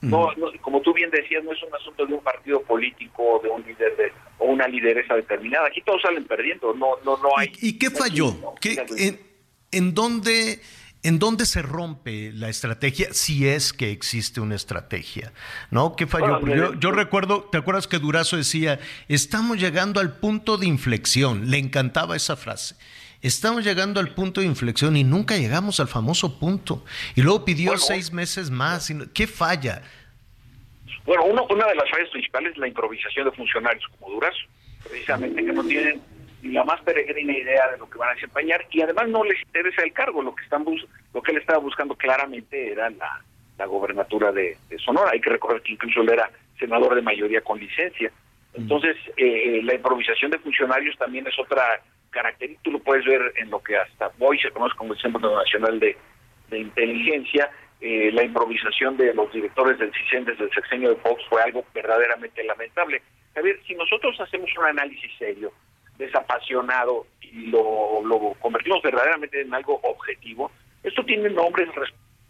No, como tú bien decías, no es un asunto de un partido político, de un líder de, o una lideresa determinada. Aquí todos salen perdiendo. No, no, no hay. ¿Y, qué falló? en, en, dónde, ¿En dónde se rompe la estrategia? Si es que existe una estrategia, ¿no? ¿Qué falló? yo, yo recuerdo, ¿te acuerdas que Durazo decía, estamos llegando al punto de inflexión? Le encantaba esa frase estamos llegando al punto de inflexión y nunca llegamos al famoso punto. Y luego pidió seis meses más. ¿Qué falla? Bueno, una de las fallas principales es la improvisación de funcionarios como Durazo, precisamente que no tienen ni la más peregrina idea de lo que van a desempeñar y además no les interesa el cargo, lo que están lo que él estaba buscando claramente era la, la gobernatura de, Sonora. Hay que recordar que incluso él era senador de mayoría con licencia. Entonces, eh, la improvisación de funcionarios también es otra característica. Tú lo puedes ver en lo que hasta hoy se conoce como el Centro Nacional de, Inteligencia. Eh, la improvisación de los directores del CISEN desde el sexenio de Fox fue algo verdaderamente lamentable. A ver, si nosotros hacemos un análisis serio, desapasionado y lo, lo convertimos verdaderamente en algo objetivo, esto tiene nombres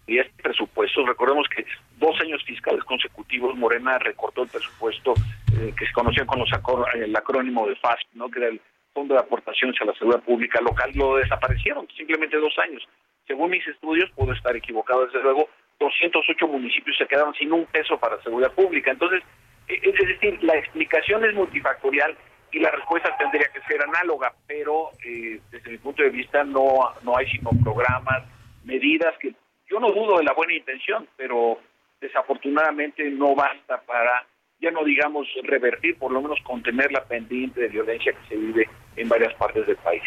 y este presupuesto, recordemos que dos años fiscales consecutivos Morena recortó el presupuesto eh, que se conocía con los el acrónimo de FASP, ¿no? que era el Fondo de Aportaciones a la Seguridad Pública Local, lo desaparecieron, simplemente dos años. Según mis estudios, puedo estar equivocado desde luego, 208 municipios se quedaron sin un peso para seguridad pública. Entonces, e, es decir, la explicación es multifactorial y la respuesta tendría que ser análoga, pero eh, desde mi punto de vista no, no hay sino programas, medidas que yo no dudo de la buena intención, pero desafortunadamente no basta para, ya no digamos revertir, por lo menos contener la pendiente de violencia que se vive en varias partes del país.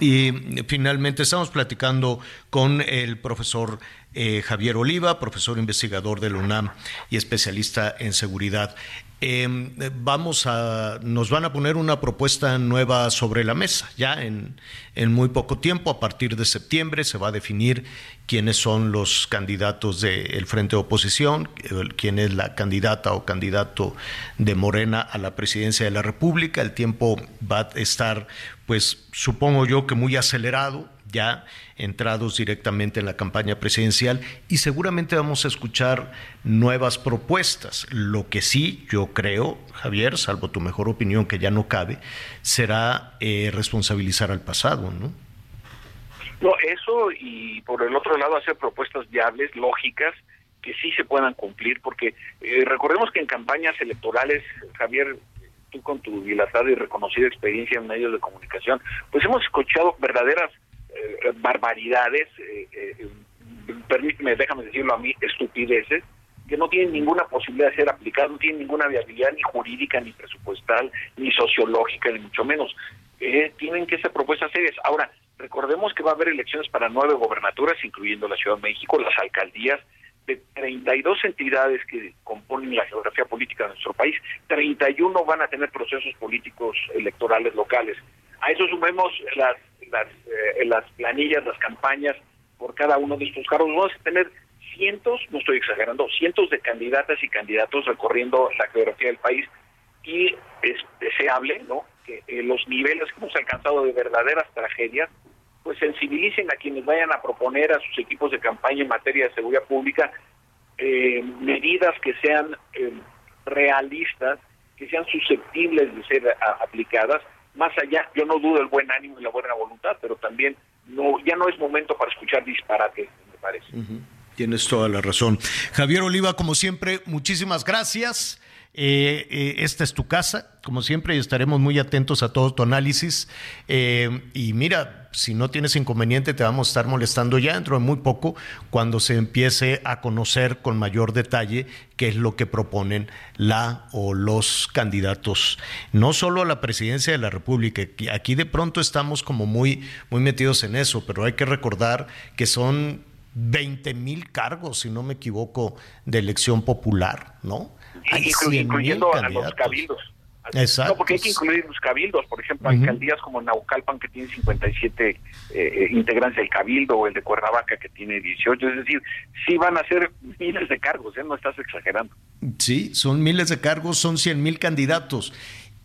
Y finalmente estamos platicando con el profesor eh, Javier Oliva, profesor investigador de la UNAM y especialista en seguridad. Em, vamos a, nos van a poner una propuesta nueva sobre la mesa. Ya en, muy poco tiempo, a partir de septiembre, se va a definir quiénes son los candidatos del Frente de Oposición, quién es la candidata o candidato de Morena a la presidencia de la República. El tiempo va a estar, pues supongo yo que muy acelerado ya entrados directamente en la campaña presidencial y seguramente vamos a escuchar nuevas propuestas. Lo que sí yo creo, Javier, salvo tu mejor opinión que ya no cabe, será eh, responsabilizar al pasado, ¿no? No, eso y por el otro lado hacer propuestas viables, lógicas, que sí se puedan cumplir, porque eh, recordemos que en campañas electorales, Javier, tú con tu dilatada y reconocida experiencia en medios de comunicación, pues hemos escuchado verdaderas eh, barbaridades, eh, eh, permíteme, déjame decirlo a mí, estupideces, que no tienen ninguna posibilidad de ser aplicadas, no tienen ninguna viabilidad ni jurídica, ni presupuestal, ni sociológica, ni mucho menos. tienen que ser propuestas serias. Ahora, recordemos que va a haber elecciones para nueve gobernaturas, incluyendo la Ciudad de México, las alcaldías, de 32 entidades que componen la geografía política de nuestro país, 31 van a tener procesos políticos electorales locales. A eso sumemos las las, eh, las planillas, las campañas por cada uno de estos cargos. Vamos a tener cientos, no estoy exagerando, cientos de candidatas y candidatos recorriendo la geografía del país y es deseable ¿no? que eh, los niveles que hemos alcanzado de verdaderas tragedias pues sensibilicen a quienes vayan a proponer a sus equipos de campaña en materia de seguridad pública eh, medidas que sean realistas, que sean susceptibles de ser aplicadas más allá, yo no dudo el buen ánimo y la buena voluntad, pero también no ya no es momento para escuchar disparates, me parece. Tienes toda la razón. Javier Oliva, como siempre, muchísimas gracias. Eh, eh, esta es tu casa, como siempre, y estaremos muy atentos a todo tu análisis. Eh, y mira, si no tienes inconveniente, te vamos a estar molestando ya dentro de muy poco, cuando se empiece a conocer con mayor detalle qué es lo que proponen la o los candidatos, no solo a la presidencia de la República. Aquí de pronto estamos como muy, muy metidos en eso, pero hay que recordar que son 20 mil cargos, si no me equivoco, de elección popular, ¿no? Incluyendo a los cabildos. Exacto. No, porque hay que incluir los cabildos, por ejemplo, alcaldías como Naucalpan que tiene 57 eh, eh, integrantes del cabildo o el de Cuernavaca que tiene 18, es decir, sí van a ser miles de cargos, ¿eh? no estás exagerando. Sí, son miles de cargos, son 100 mil candidatos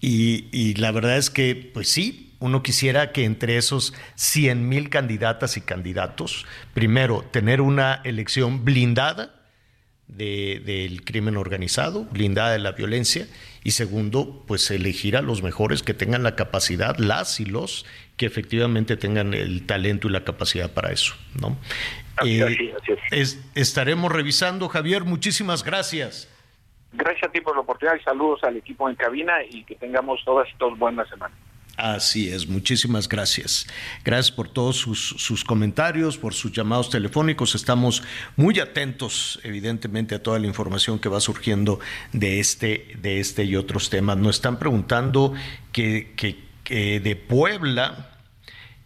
y, y la verdad es que, pues sí, uno quisiera que entre esos 100 mil candidatas y candidatos, primero, tener una elección blindada, del crimen organizado, blindada de la violencia, y segundo, pues elegir a los mejores que tengan la capacidad, las y los que efectivamente tengan el talento y la capacidad para eso, ¿no? Eh, estaremos revisando, Javier, muchísimas gracias. Gracias a ti por la oportunidad y saludos al equipo en cabina y que tengamos todas y todos buenas semanas. Así es, muchísimas gracias. Gracias por todos sus, comentarios, por sus llamados telefónicos. Estamos muy atentos, evidentemente, a toda la información que va surgiendo de este, de este y otros temas. Nos están preguntando que, de Puebla,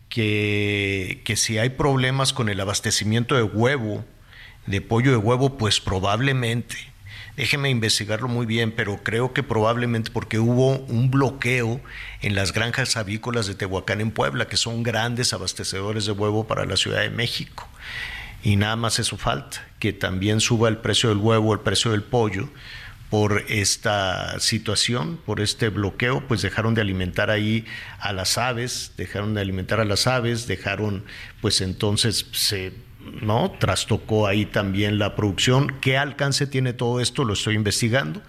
que si hay problemas con el abastecimiento de huevo, de pollo de huevo, pues probablemente Déjeme investigarlo muy bien, pero creo que probablemente porque hubo un bloqueo en las granjas avícolas de Tehuacán en Puebla, que son grandes abastecedores de huevo para la Ciudad de México. Y nada más eso falta, que también suba el precio del huevo, el precio del pollo, por esta situación, por este bloqueo, pues dejaron de alimentar ahí a las aves, dejaron de alimentar a las aves, dejaron, pues entonces se ¿no? Trastocó ahí también la producción. ¿Qué alcance tiene todo esto? Lo estoy investigando.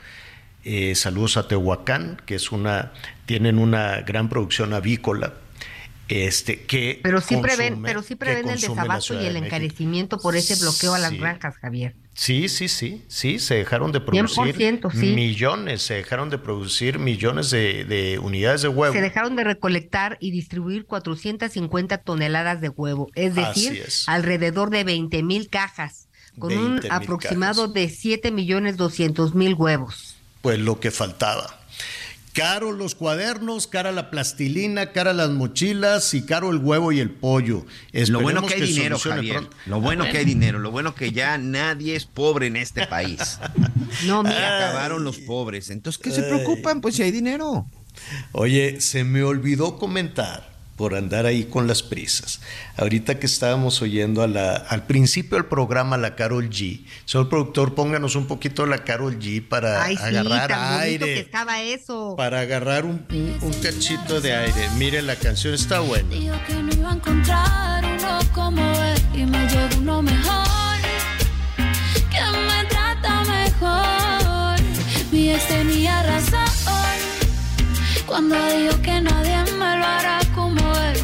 Eh, saludos a Tehuacán, que es una, tienen una gran producción avícola. Este, que pero sí prevén, pero sí prevén el desabasto y el encarecimiento por ese bloqueo a las granjas, Javier. Sí, sí, sí, sí, se dejaron de producir millones, se dejaron de producir millones de, unidades de huevo. Se dejaron de recolectar y distribuir 450 toneladas de huevo, es decir, alrededor de 20 mil cajas, con un aproximado de 7 millones 200 mil huevos. Pues lo que faltaba. Caro los cuadernos, cara la plastilina, cara las mochilas y caro el huevo y el pollo. lo bueno que hay dinero, Javier. Lo bueno que hay dinero. Lo bueno que ya nadie es pobre en este país. no, mira. acabaron los pobres. Entonces, ¿qué se preocupan? Pues si hay dinero. Oye, se me olvidó comentar por andar ahí con las prisas. Ahorita que estábamos oyendo a la, al principio del programa la Carol G. Señor productor, pónganos un poquito la Carol G para agarrar aire. estaba eso. Para agarrar un, un, cachito de aire. Mire, la canción está buena. que no iba a encontrar uno como él y me llegó uno mejor. Que me trata mejor. Mi ex tenía razón. Cuando dijo que nadie me lo hará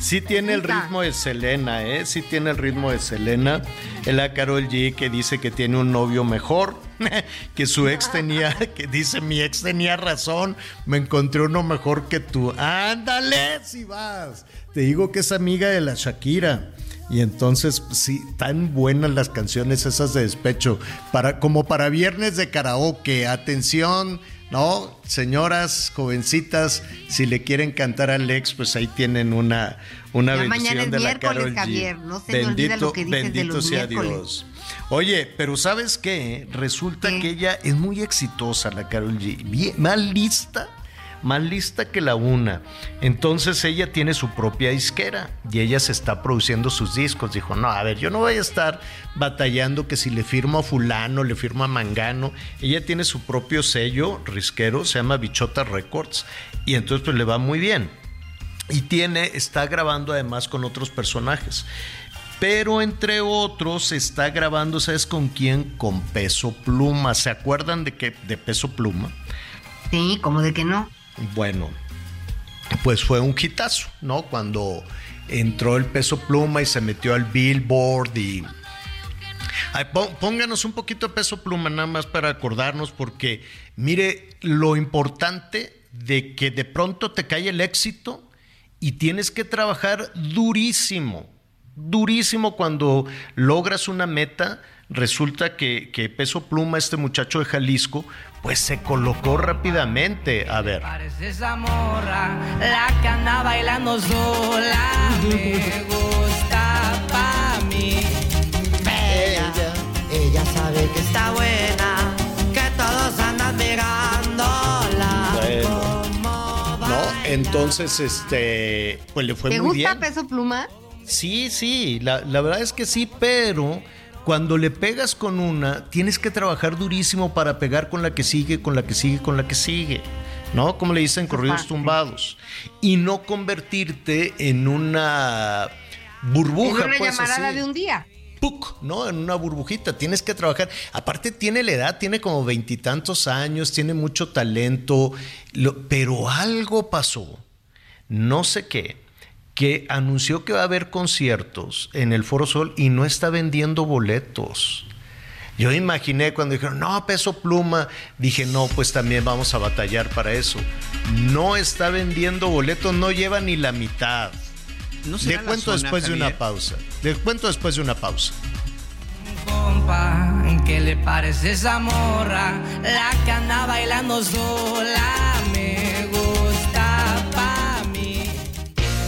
Sí tiene el ritmo de Selena, ¿eh? Sí tiene el ritmo de Selena. Es la Carol G que dice que tiene un novio mejor, que su ex tenía, que dice mi ex tenía razón, me encontré uno mejor que tú. Ándale, si vas. Te digo que es amiga de la Shakira. Y entonces, sí, tan buenas las canciones esas de despecho, para, como para viernes de karaoke. Atención, ¿no? Señoras, jovencitas, si le quieren cantar a Alex, pues ahí tienen una, una bendición de la Carol Javier, no se bendito, lo que bendito sea Dios. Oye, pero ¿sabes qué? Resulta que ella es muy exitosa, la Carol G. Bien, mal lista más lista que la una. Entonces ella tiene su propia disquera y ella se está produciendo sus discos. Dijo, no, a ver, yo no voy a estar batallando que si le firmo a fulano, le firmo a mangano. Ella tiene su propio sello risquero, se llama Bichota Records y entonces pues le va muy bien. Y tiene, está grabando además con otros personajes. Pero entre otros está grabando, ¿sabes con quién? Con Peso Pluma. ¿Se acuerdan de que de Peso Pluma? Sí, como de que no. Bueno, pues fue un hitazo, ¿no? Cuando entró el peso pluma y se metió al billboard y... pónganos un poquito de peso pluma nada más para acordarnos porque mire lo importante de que de pronto te cae el éxito y tienes que trabajar durísimo, durísimo cuando logras una meta. Resulta que, que Peso Pluma, este muchacho de Jalisco, pues se colocó rápidamente. A ver. Parece esa morra, la que anda bailando sola. Me gusta pa' mí. Ella, ella sabe que está buena, que todos andan mirándola. Bueno. No, entonces, este, pues le fue muy bien. ¿Te gusta Peso Pluma? Sí, sí, la, la verdad es que sí, pero cuando le pegas con una, tienes que trabajar durísimo para pegar con la que sigue, con la que sigue, con la que sigue. ¿No? Como le dicen, corridos tumbados. Y no convertirte en una burbuja. En una pues, llamarada de un día. ¡Puc! ¿no? En una burbujita. Tienes que trabajar. Aparte, tiene la edad, tiene como veintitantos años, tiene mucho talento, pero algo pasó no sé qué, que anunció que va a haber conciertos en el Foro Sol y no está vendiendo boletos. Yo imaginé cuando dijeron, no, peso pluma, dije, no, pues también vamos a batallar para eso. No está vendiendo boletos, no lleva ni la mitad. No Le cuento después de una pausa. Le cuento después de una pausa. Compa, ¿qué le parece esa morra? La que anda bailando sola me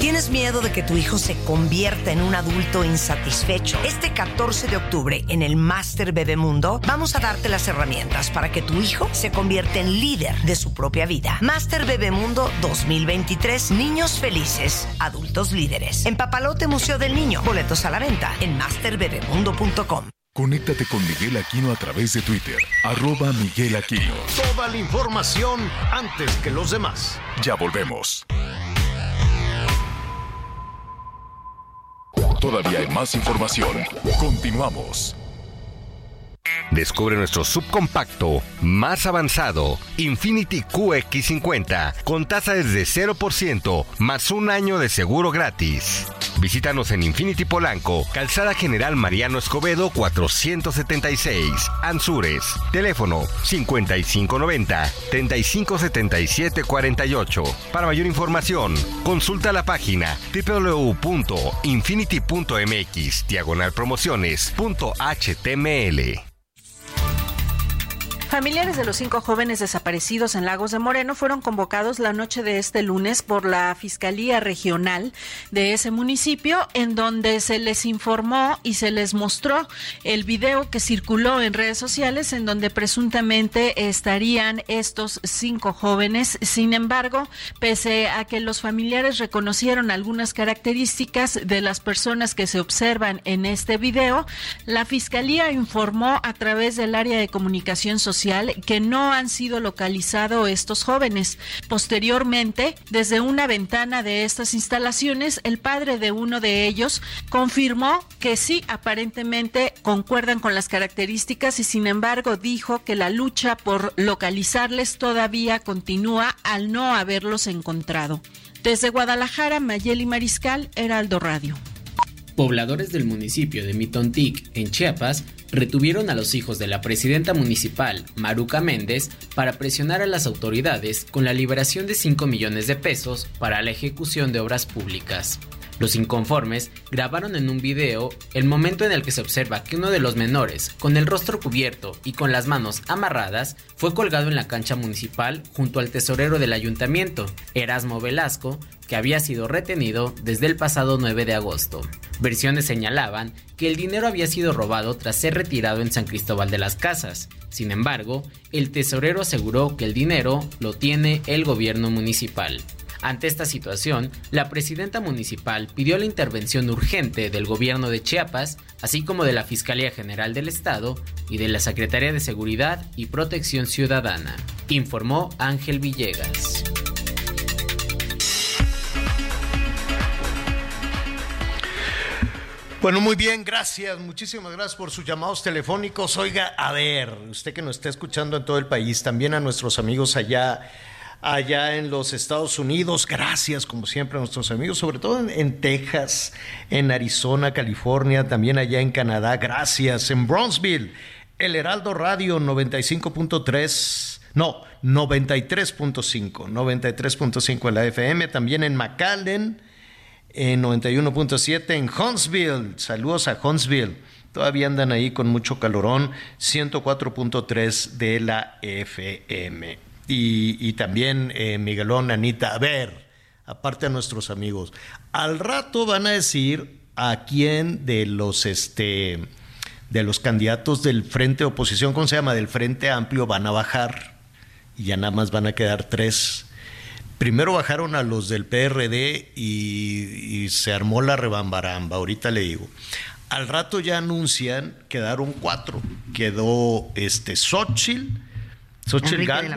¿Tienes miedo de que tu hijo se convierta en un adulto insatisfecho? Este 14 de octubre en el Master Bebemundo vamos a darte las herramientas para que tu hijo se convierta en líder de su propia vida. Master Bebemundo 2023, niños felices, adultos líderes. En Papalote Museo del Niño, boletos a la venta en masterbebemundo.com. Conéctate con Miguel Aquino a través de Twitter, arroba Miguel Aquino. Toda la información antes que los demás. Ya volvemos. Todavía hay más información. Continuamos. Descubre nuestro subcompacto más avanzado, Infinity QX50, con tasa desde 0%, más un año de seguro gratis. Visítanos en Infinity Polanco, Calzada General Mariano Escobedo 476, Ansures. Teléfono 5590-357748. Para mayor información, consulta la página www.infinity.mx diagonal promociones.html. Familiares de los cinco jóvenes desaparecidos en Lagos de Moreno fueron convocados la noche de este lunes por la Fiscalía Regional de ese municipio, en donde se les informó y se les mostró el video que circuló en redes sociales, en donde presuntamente estarían estos cinco jóvenes. Sin embargo, pese a que los familiares reconocieron algunas características de las personas que se observan en este video, la Fiscalía informó a través del área de comunicación que no han sido localizados estos jóvenes. Posteriormente, desde una ventana de estas instalaciones, el padre de uno de ellos confirmó que sí, aparentemente concuerdan con las características y sin embargo dijo que la lucha por localizarles todavía continúa al no haberlos encontrado. Desde Guadalajara, Mayeli Mariscal, Heraldo Radio. Pobladores del municipio de Mitontic, en Chiapas, retuvieron a los hijos de la presidenta municipal, Maruca Méndez, para presionar a las autoridades con la liberación de 5 millones de pesos para la ejecución de obras públicas. Los inconformes grabaron en un video el momento en el que se observa que uno de los menores, con el rostro cubierto y con las manos amarradas, fue colgado en la cancha municipal junto al tesorero del ayuntamiento, Erasmo Velasco, que había sido retenido desde el pasado 9 de agosto. Versiones señalaban que el dinero había sido robado tras ser retirado en San Cristóbal de las Casas. Sin embargo, el tesorero aseguró que el dinero lo tiene el gobierno municipal. Ante esta situación, la presidenta municipal pidió la intervención urgente del gobierno de Chiapas, así como de la Fiscalía General del Estado y de la Secretaría de Seguridad y Protección Ciudadana, informó Ángel Villegas. Bueno, muy bien, gracias. Muchísimas gracias por sus llamados telefónicos. Oiga, a ver, usted que nos está escuchando en todo el país, también a nuestros amigos allá allá en los Estados Unidos. Gracias, como siempre, a nuestros amigos, sobre todo en, Texas, en Arizona, California, también allá en Canadá. Gracias. En Bronzeville, el Heraldo Radio 95.3. No, 93.5, 93.5 en la FM, también en McAllen, en 91.7 en Huntsville. Saludos a Huntsville. Todavía andan ahí con mucho calorón, 104.3 de la FM y, también eh, Miguelón, Anita, a ver, aparte a nuestros amigos, al rato van a decir a quién de los este de los candidatos del frente de oposición, ¿cómo se llama? Del frente amplio van a bajar y ya nada más van a quedar tres. Primero bajaron a los del PRD y, y se armó la rebambaramba, ahorita le digo. Al rato ya anuncian, quedaron cuatro. Quedó este Xochitl, Xochitl Gal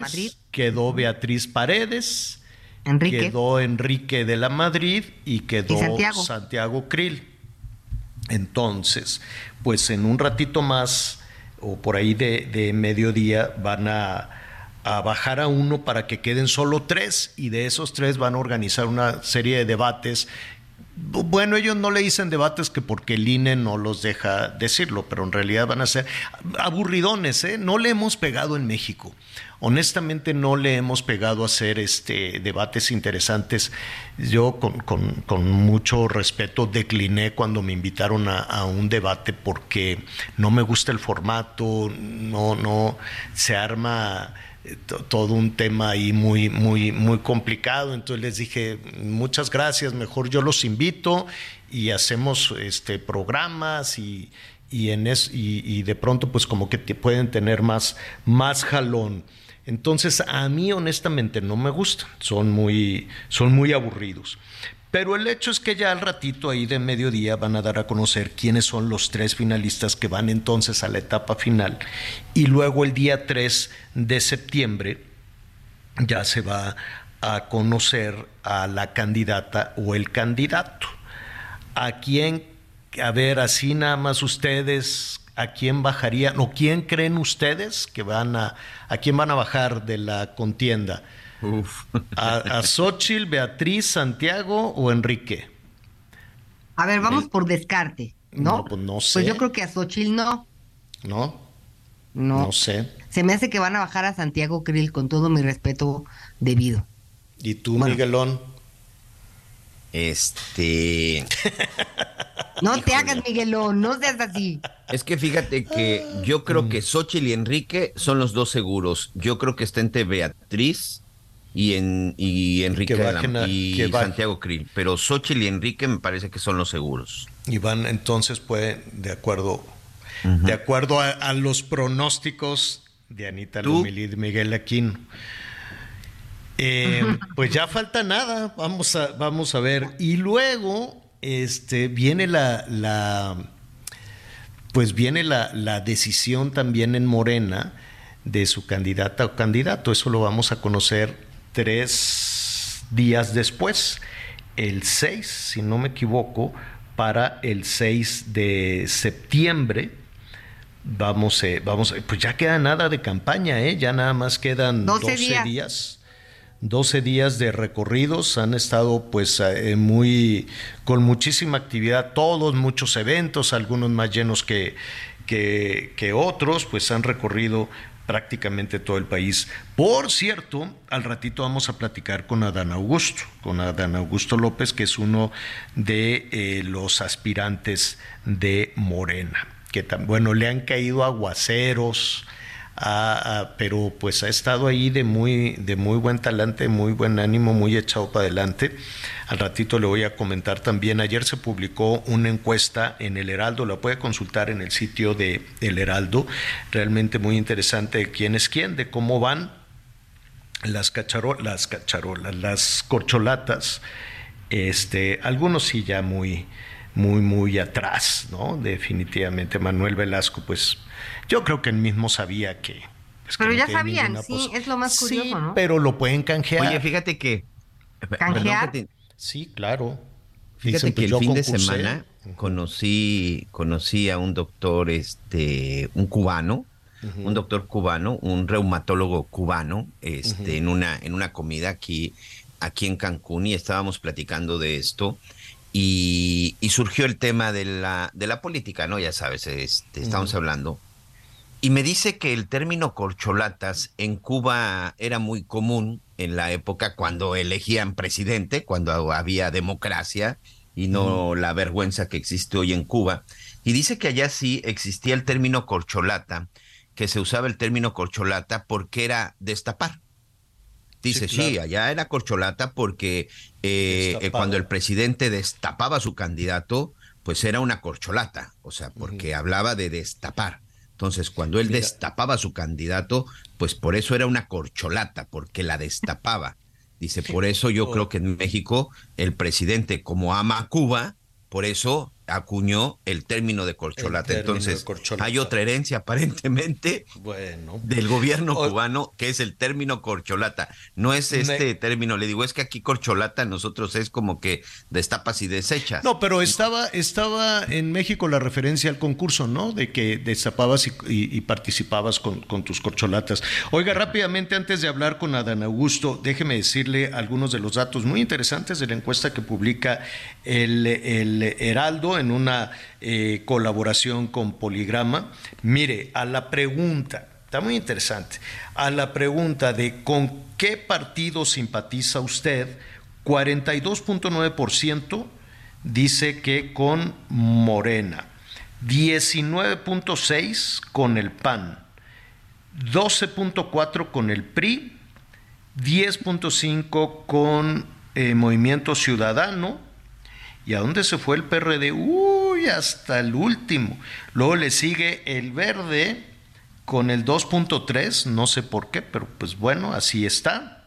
Madrid. Quedó Beatriz Paredes. Enrique. Quedó Enrique de la Madrid y quedó Y Santiago. Santiago Krill. Entonces, pues en un ratito más o por ahí de, de mediodía van a, a bajar a uno para que queden solo tres y de esos tres van a organizar una serie de debates. Bueno, ellos no le dicen debates que porque el INE no los deja decirlo, pero en realidad van a ser aburridones, ¿eh? No le hemos pegado en México. Honestamente no le hemos pegado a hacer este debates interesantes. Yo con, con- con mucho respeto decliné cuando me invitaron a, a un debate porque no me gusta el formato, no, no se arma eh, to- todo un tema ahí muy, muy, muy complicado. Entonces les dije, muchas gracias, mejor yo los invito y hacemos este programas y, y en es, y, y de pronto pues como que te pueden tener más, más jalón. Entonces a mí honestamente no me gustan, son muy, son muy aburridos. Pero el hecho es que ya al ratito ahí de mediodía van a dar a conocer quiénes son los tres finalistas que van entonces a la etapa final. Y luego el día 3 de septiembre ya se va a conocer a la candidata o el candidato. ¿A quién, a ver, así nada más ustedes, a quién bajarían o quién creen ustedes que van a, a quién van a bajar de la contienda? ¿A, a Xochitl, Beatriz, Santiago o Enrique? A ver, vamos por descarte, ¿no? No, pues no sé. Pues yo creo que a Xochitl no. ¿No? No. No sé. Se me hace que van a bajar a Santiago Krill con todo mi respeto debido. ¿Y tú, Miguelón? Este. No te hagas, Miguelón, no seas así. Es que fíjate que yo creo que Xochitl y Enrique son los dos seguros. Yo creo que está entre Beatriz y, en, y Enrique a- y que. Santiago Krill. Pero Xochitl y Enrique me parece que son los seguros. Y van entonces, pues, de acuerdo, de acuerdo a, a los pronósticos de Anita Lomelí y de Miguel Aquino. Eh, pues ya falta nada, vamos a, vamos a ver. Y luego este, viene la, la pues viene la, la decisión también en Morena de su candidata o candidato. Eso lo vamos a conocer tres días después, el 6, si no me equivoco, para el 6 de septiembre. Vamos, eh, vamos, pues ya queda nada de campaña, ¿eh? ya nada más quedan 12 12, días. días. 12 días de recorridos, han estado pues eh, muy con muchísima actividad, todos, muchos eventos, algunos más llenos que, que, que otros, pues han recorrido prácticamente todo el país. Por cierto, al ratito vamos a platicar con Adán Augusto, con Adán Augusto López, que es uno de eh, los aspirantes de Morena, que tan, bueno, le han caído aguaceros, pero pues ha estado ahí de muy, de muy buen talante, muy buen ánimo, muy echado para adelante. Al ratito le voy a comentar también, ayer se publicó una encuesta en el Heraldo, la puede consultar en el sitio de El Heraldo, realmente muy interesante de quién es quién, de cómo van las, cacharo- las cacharolas, las corcholatas, este, algunos sí ya muy, muy, muy atrás, ¿no? Definitivamente Manuel Velasco, pues yo creo que él mismo sabía que... pues, que Pero no ya sabían, sí, es lo más curioso, Sí, ¿no? pero lo pueden canjear. Oye, fíjate que. ¿Canjear? perdón que te- Sí, claro. Fíjate Dicen, que pues, el fin de semana conocí, conocí a un doctor, este, un cubano, un doctor cubano, un reumatólogo cubano, este, en una, en una comida aquí, aquí en Cancún, y estábamos platicando de esto. Y, y surgió el tema de la, de la política, ¿no? Ya sabes, este, estamos hablando. Y me dice que el término corcholatas en Cuba era muy común en la época cuando elegían presidente, cuando había democracia y no la vergüenza que existe hoy en Cuba. Y dice que allá sí existía el término corcholata, que se usaba el término corcholata porque era destapar. Dice, Sí, allá era corcholata porque eh, eh, cuando el presidente destapaba a su candidato, pues era una corcholata, o sea, porque hablaba de destapar. Entonces, cuando él destapaba a su candidato, pues por eso era una corcholata, porque la destapaba. Dice, por eso yo creo que en México el presidente, como ama a Cuba, por eso acuñó el término de corcholata. Entonces, hay otra herencia aparentemente bueno. del gobierno cubano que es el término corcholata. No es este término, le digo, es que aquí corcholata nosotros es como que destapas y desechas. No, pero estaba, estaba en México la referencia al concurso, ¿no? De que destapabas y, participabas con, con, tus corcholatas. Oiga, rápidamente, antes de hablar con Adán Augusto, déjeme decirle algunos de los datos muy interesantes de la encuesta que publica el, el Heraldo en una eh, colaboración con Poligrama. Mire, a la pregunta, está muy interesante, a la pregunta de con qué partido simpatiza usted, 42.9% dice que con Morena, 19.6% con el PAN, 12.4% con el PRI, 10.5% con eh, Movimiento Ciudadano, ¿Y a dónde se fue el PRD? Uy, hasta el último. Luego le sigue el verde con el 2.3, no sé por qué, pero pues bueno, así está.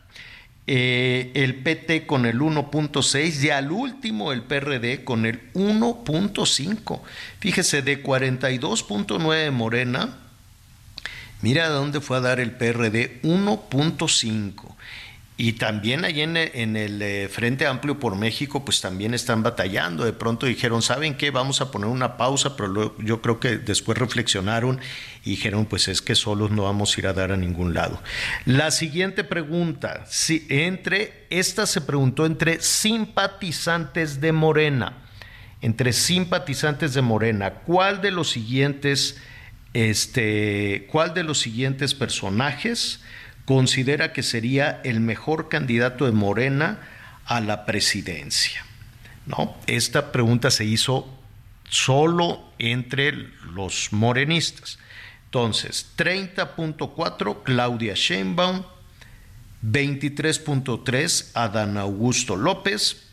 Eh, el PT con el 1.6 y al último el PRD con el 1.5. Fíjese, de 42.9 Morena, mira a dónde fue a dar el PRD 1.5. Y también ahí en, el eh, Frente Amplio por México, pues también están batallando. De pronto dijeron, ¿saben qué? Vamos a poner una pausa, pero yo creo que después reflexionaron y dijeron, pues es que solos no vamos a ir a dar a ningún lado. La siguiente pregunta, si entre, esta se preguntó entre simpatizantes de Morena, entre simpatizantes de Morena, ¿cuál de los siguientes, este, cuál de los siguientes personajes considera que sería el mejor candidato de Morena a la presidencia. ¿No? Esta pregunta se hizo solo entre los morenistas. Entonces, 30.4 Claudia Sheinbaum, 23.3 Adán Augusto López,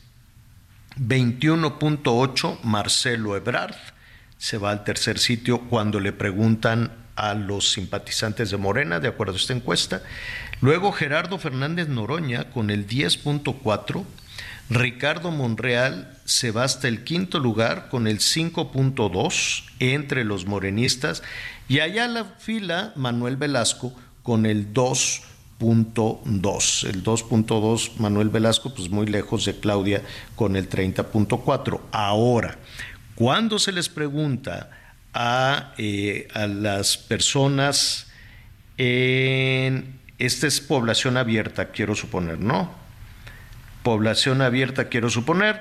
21.8 Marcelo Ebrard, se va al tercer sitio cuando le preguntan a los simpatizantes de Morena, de acuerdo a esta encuesta. Luego Gerardo Fernández Noroña con el 10.4. Ricardo Monreal se va hasta el quinto lugar con el 5.2 entre los morenistas. Y allá la fila Manuel Velasco con el 2.2. El 2.2 Manuel Velasco, pues muy lejos de Claudia con el 30.4. Ahora, cuando se les pregunta eh, a, las personas en, esta es población abierta, quiero suponer, ¿no? Población abierta, quiero suponer.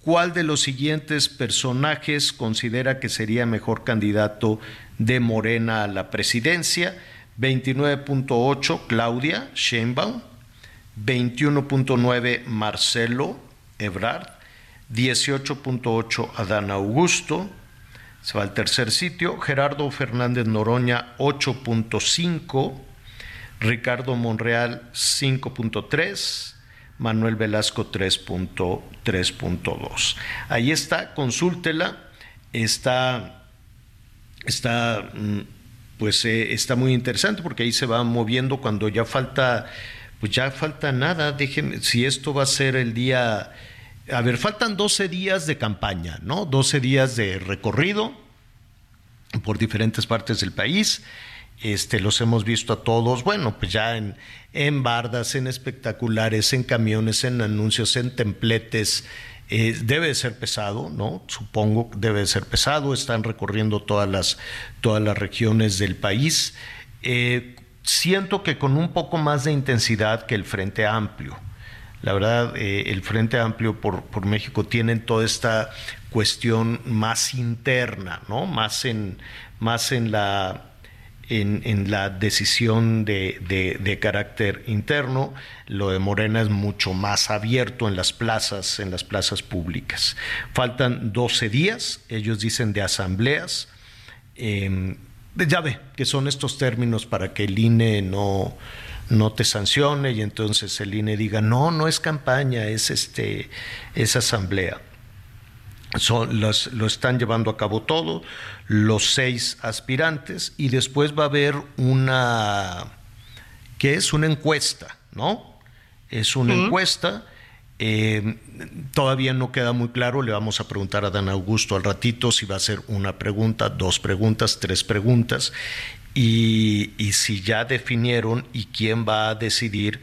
¿Cuál de los siguientes personajes considera que sería mejor candidato de Morena a la presidencia? 29.8 Claudia Sheinbaum, 21.9 Marcelo Ebrard, 18.8 Adán Augusto, se va al tercer sitio. Gerardo Fernández Noroña 8.5. Ricardo Monreal 5.3. Manuel Velasco 3.3.2. Ahí está, consúltela. Está, está, mm, pues eh, está muy interesante porque ahí se va moviendo cuando ya falta, pues ya falta nada. Déjenme, si esto va a ser el día a ver, faltan 12 días de campaña, ¿no? 12 días de recorrido por diferentes partes del país. Este, los hemos visto a todos, bueno, pues ya en, bardas, en espectaculares, en camiones, en anuncios, en templetes. Eh, debe de ser pesado, ¿no? Supongo que debe de ser pesado. Están recorriendo todas las, todas las regiones del país. Eh, siento que con un poco más de intensidad que el Frente Amplio. La verdad, eh, el Frente Amplio por, por, México tienen toda esta cuestión más interna, ¿no? Más en, más en la en, la decisión de, de, carácter interno. Lo de Morena es mucho más abierto en las plazas, en las plazas públicas. Faltan 12 días, ellos dicen de asambleas. Eh, ya ve que son estos términos para que el INE no, no te sancione y entonces el INE diga, no, no es campaña, es, este, es asamblea. son, los, lo están llevando a cabo todo, los seis aspirantes, y después va a haber una, que es una encuesta, ¿no? Es una encuesta. Eh, todavía no queda muy claro, le vamos a preguntar a Dan Augusto al ratito si va a ser una pregunta, dos preguntas, tres preguntas, y, si ya definieron y quién va a decidir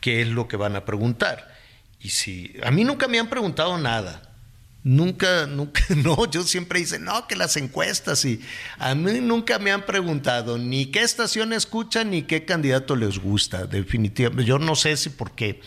qué es lo que van a preguntar. Y si a mí nunca me han preguntado nada, Nunca, nunca, no, yo siempre hice, no, que las encuestas y a mí nunca me han preguntado ni qué estación escuchan ni qué candidato les gusta, definitivamente. Yo no sé si porque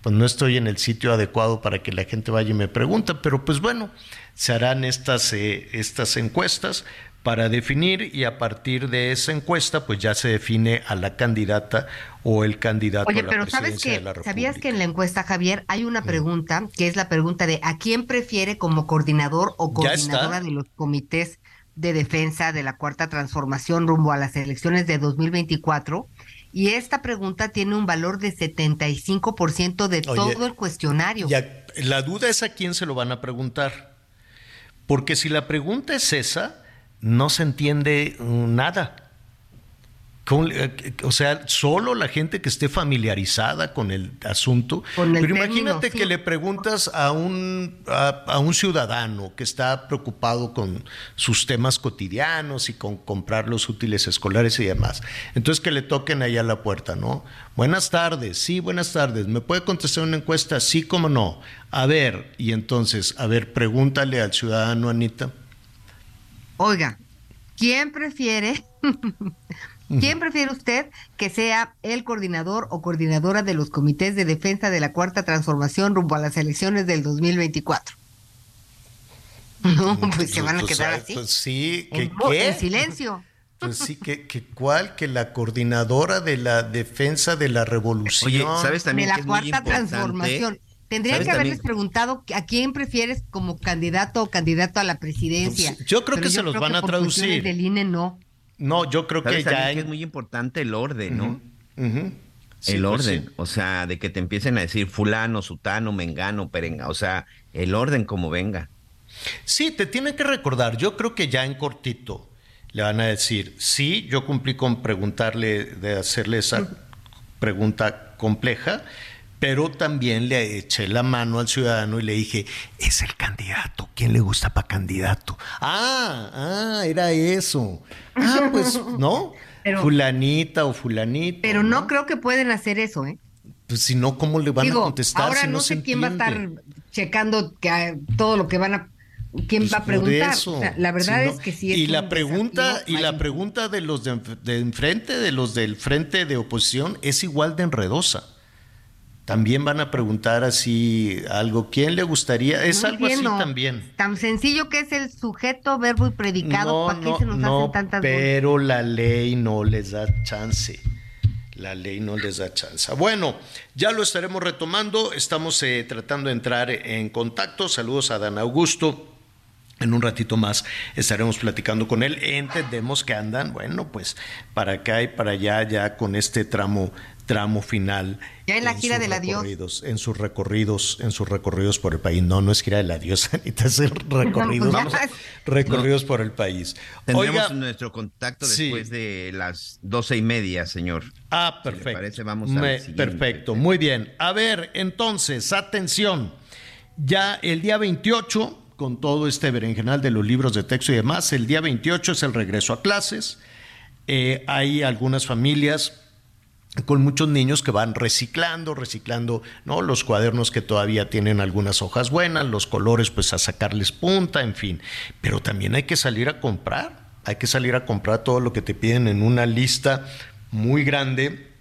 pues no estoy en el sitio adecuado para que la gente vaya y me pregunte, pero pues bueno, se harán estas, eh, estas encuestas para definir y a partir de esa encuesta pues ya se define a la candidata o el candidato Oye, a la pero presidencia sabes que de la República. sabías que en la encuesta Javier hay una pregunta que es la pregunta de a quién prefiere como coordinador o coordinadora de los comités de defensa de la cuarta transformación rumbo a las elecciones de 2024 y esta pregunta tiene un valor de 75% de Oye, todo el cuestionario. Ya, la duda es a quién se lo van a preguntar. Porque si la pregunta es esa, no se entiende mm, nada. Con- eh, O sea, solo la gente que esté familiarizada con el asunto. Con el Pero término, imagínate sí. que le preguntas a un, a, a un ciudadano que está preocupado con sus temas cotidianos y con comprar los útiles escolares y demás. Entonces que le toquen ahí a la puerta, ¿no? Buenas tardes, sí, buenas tardes. ¿Me puede contestar una encuesta? Sí, cómo no. A ver, y entonces, a ver, pregúntale al ciudadano, Anita. Oiga, ¿quién prefiere? ¿Quién prefiere usted que sea el coordinador o coordinadora de los comités de defensa de la cuarta transformación rumbo a las elecciones del 2024? No, pues se van a Pues, quedar así. Pues sí, que En, qué? en silencio. Pues sí, que, que cuál, que la coordinadora de la defensa de la revolución. Oye, ¿sabes también de la que es muy cuarta importante? transformación. Tendrían ¿Sabes que haberles también? preguntado a quién prefieres como candidato o candidato a la presidencia. Pues, yo creo Pero que se los van a traducir. Del INE no. No, yo creo que ¿Sabes ya hay- que es muy importante el orden, ¿no? Sí, el pues orden, sí. o sea, de que te empiecen a decir fulano, sutano, mengano, perenga, o sea, el orden como venga. Sí, te tiene que recordar. Yo creo que ya en cortito le van a decir, sí, yo cumplí con preguntarle, de hacerle esa pregunta compleja, pero también le eché la mano al ciudadano y le dije, es el candidato, ¿quién le gusta para candidato? Ah, ah, era eso. Ah, pues, ¿no? Pero- Fulanita o fulanito. Pero no creo que pueden hacer eso, ¿eh? Pues si no, ¿cómo le van Digo, a contestar ahora si no, no sé quién va a estar checando que, ah, todo lo que van a quién Pues va a preguntar. eso. O sea, la verdad Si no- es que sí es y la pregunta desafío y la pregunta de los de, de enfrente de los del frente de oposición es igual de enredosa. También van a preguntar así algo. ¿Quién le gustaría? Es No algo entiendo. así también. Tan sencillo que es el sujeto, verbo y predicado. ¿Para qué se nos no, hacen tantas vueltas? pero la ley no les da chance. La ley no les da chance. Bueno, ya lo estaremos retomando. Estamos eh, tratando de entrar en contacto. Saludos a Dan Augusto. En un ratito más estaremos platicando con él. Entendemos que andan, bueno, pues para acá y para allá, ya con este tramo, tramo final. Ya en la gira sus del adiós. En sus recorridos, en sus recorridos por el país. No, no es gira del adiós, Anita, es el recorridos, a- recorridos por el país. Tendremos Oiga, nuestro contacto sí. después de las doce y media, señor. Ah, Si perfecto. parece, vamos Me- perfecto, muy bien. A ver, entonces, atención. Ya el día 28, con todo este berenjenal de los libros de texto y demás, el día 28 es el regreso a clases. Eh, hay algunas familias con muchos niños que van reciclando, reciclando, ¿no? Los cuadernos que todavía tienen algunas hojas buenas, los colores, pues a sacarles punta, en fin. Pero también hay que salir a comprar, hay que salir a comprar todo lo que te piden en una lista muy grande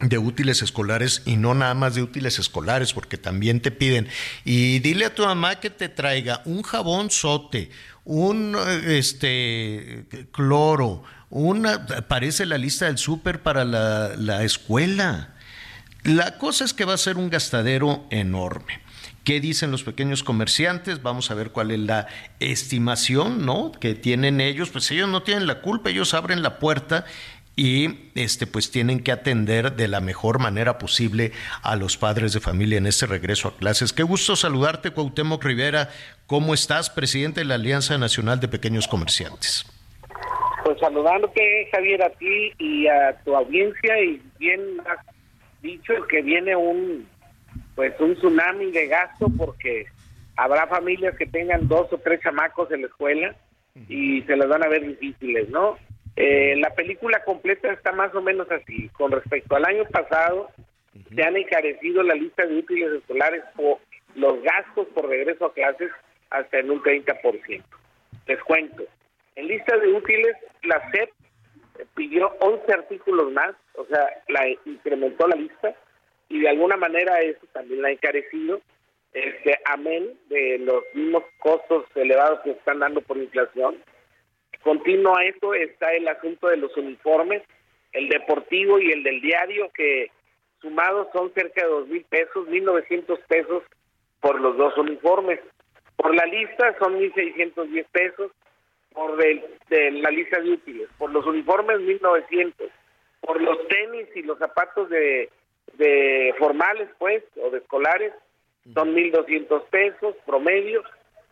de útiles escolares y no nada más de útiles escolares, porque también te piden, y dile a tu mamá que te traiga un jabón sote, un este cloro, una parece la lista del súper para la, la escuela. La cosa es que va a ser un gastadero enorme. ¿Qué dicen los pequeños comerciantes? Vamos a ver cuál es la estimación, ¿no? Que tienen ellos. Pues ellos no tienen la culpa, ellos abren la puerta y este pues tienen que atender de la mejor manera posible a los padres de familia en este regreso a clases. Qué gusto saludarte, Cuauhtémoc Rivera. ¿Cómo estás, presidente de la Alianza Nacional de Pequeños Comerciantes? Pues saludándote, Javier, a ti y a tu audiencia y bien has dicho que viene un pues un tsunami de gasto porque habrá familias que tengan dos o tres chamacos en la escuela y se las van a ver difíciles, ¿no? Eh, la película completa está más o menos así. Con respecto al año pasado, se han encarecido la lista de útiles escolares por los gastos por regreso a clases hasta en un 30%. Les cuento. En lista de útiles, la SEP pidió 11 artículos más, o sea, la incrementó la lista y de alguna manera eso también la ha encarecido, este, amén de los mismos costos elevados que están dando por inflación Continuo a esto está el asunto de los uniformes, el deportivo y el del diario, que sumados son cerca de dos mil pesos, mil novecientos pesos por los dos uniformes. Por la lista son mil seiscientos diez pesos, por de la lista de útiles. Por los uniformes mil novecientos. Por los tenis y los zapatos de, de formales, pues, o de escolares, son mil doscientos pesos promedio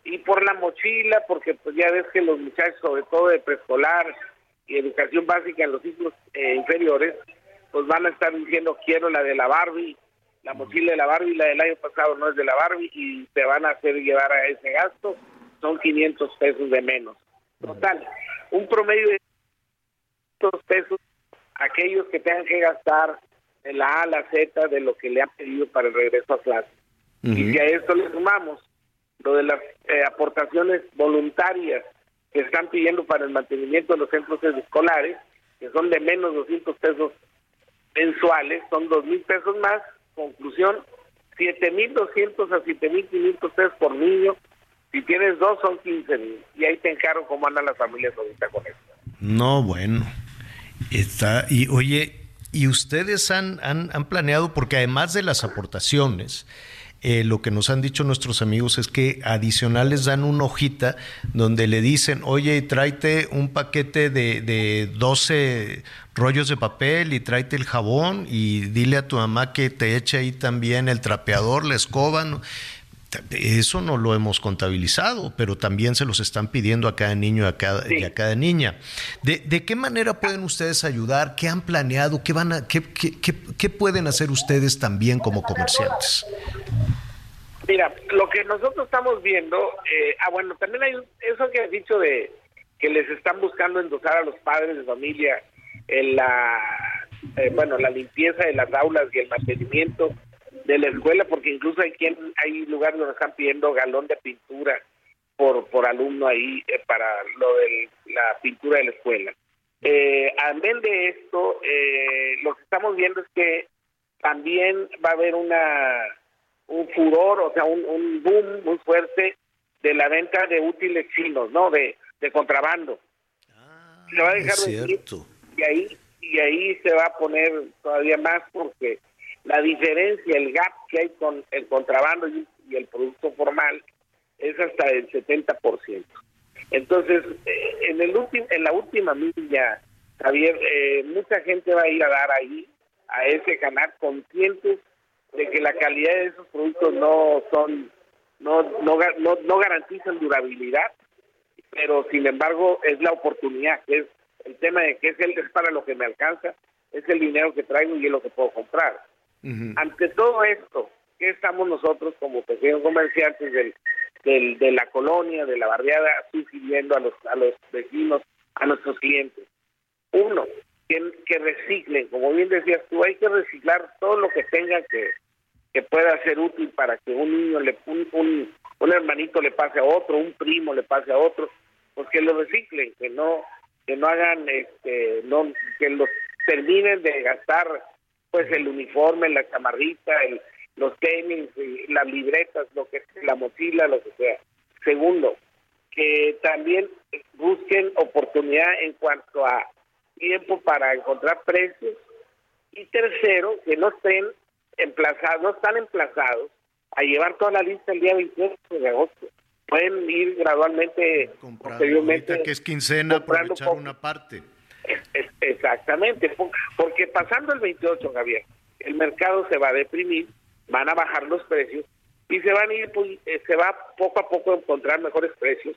y por la mochila, porque pues ya ves que los muchachos, sobre todo de preescolar y educación básica en los ciclos eh, inferiores, pues van a estar diciendo quiero la de la Barbie, la mochila de la Barbie, la del año pasado no es de la Barbie y te van a hacer llevar a ese gasto, son 500 pesos de menos. Total, un promedio de 500 pesos aquellos que tengan que gastar de la A a la Z de lo que le han pedido para el regreso a clase. Y si a esto le sumamos lo de las eh, aportaciones voluntarias que están pidiendo para el mantenimiento de los centros escolares, que son de menos 200 pesos mensuales, son 2 mil pesos más. Conclusión, 7.200 a 7.500 pesos por niño. Si tienes dos, son 15 mil. Y ahí te encargo cómo andan las familias ahorita con esto. No, bueno. Está, y oye, y ustedes han, han, planeado, porque además de las aportaciones, eh, lo que nos han dicho nuestros amigos es que adicionales dan una hojita donde le dicen, oye, tráete un paquete de, de 12 rollos de papel y tráete el jabón y dile a tu mamá que te eche ahí también el trapeador, la escoba. Eso no lo hemos contabilizado, pero también se los están pidiendo a cada niño y a cada, y a cada niña. ¿De, ¿De, qué manera pueden ustedes ayudar? ¿Qué han planeado? ¿Qué, van a, qué, qué, qué pueden hacer ustedes también como comerciantes? Mira, lo que nosotros estamos viendo, eh, ah, bueno, también hay eso que has dicho de que les están buscando endosar a los padres de familia en la, eh, bueno, la limpieza de las aulas y el mantenimiento de la escuela, porque incluso hay quien, hay lugares donde están pidiendo galón de pintura por por alumno ahí eh, para lo de la pintura de la escuela. Eh, además de esto, eh, lo que estamos viendo es que también va a haber una un furor, o sea, un, boom muy fuerte de la venta de útiles chinos, ¿no? De, de contrabando. se va a dejar y ahí y ahí se va a poner todavía más porque la diferencia, el gap que hay con el contrabando y, el producto formal es hasta el 70%. Entonces, eh, en el en la última milla, Javier, eh, mucha gente va a ir a dar ahí a ese canal conscientes de que la calidad de esos productos no son no no no, no garantizan durabilidad pero sin embargo es la oportunidad que es el tema de que es el es para lo que me alcanza es el dinero que traigo y es lo que puedo comprar ante todo esto qué estamos nosotros como pequeños comerciantes del, de la colonia de la barriada sugiriendo a los a los vecinos a nuestros clientes uno que, reciclen, como bien decías tú, hay que reciclar todo lo que tenga que, pueda ser útil para que un niño, le, un, un, hermanito le pase a otro, un primo le pase a otro, pues que lo reciclen, que no que no hagan, este, no que los terminen de gastar pues el uniforme, la chamarrita, el, los tenis, las libretas, lo que la mochila, lo que sea. Segundo, que también busquen oportunidad en cuanto a tiempo para encontrar precios y tercero, que no estén emplazados, no están emplazados a llevar toda la lista el día 28 de agosto. Pueden ir gradualmente, posteriormente, que es quincena, aprovechar una parte. Exactamente, porque pasando el 28, Javier, el mercado se va a deprimir, van a bajar los precios y se van a ir, pues, eh, se va poco a poco a encontrar mejores precios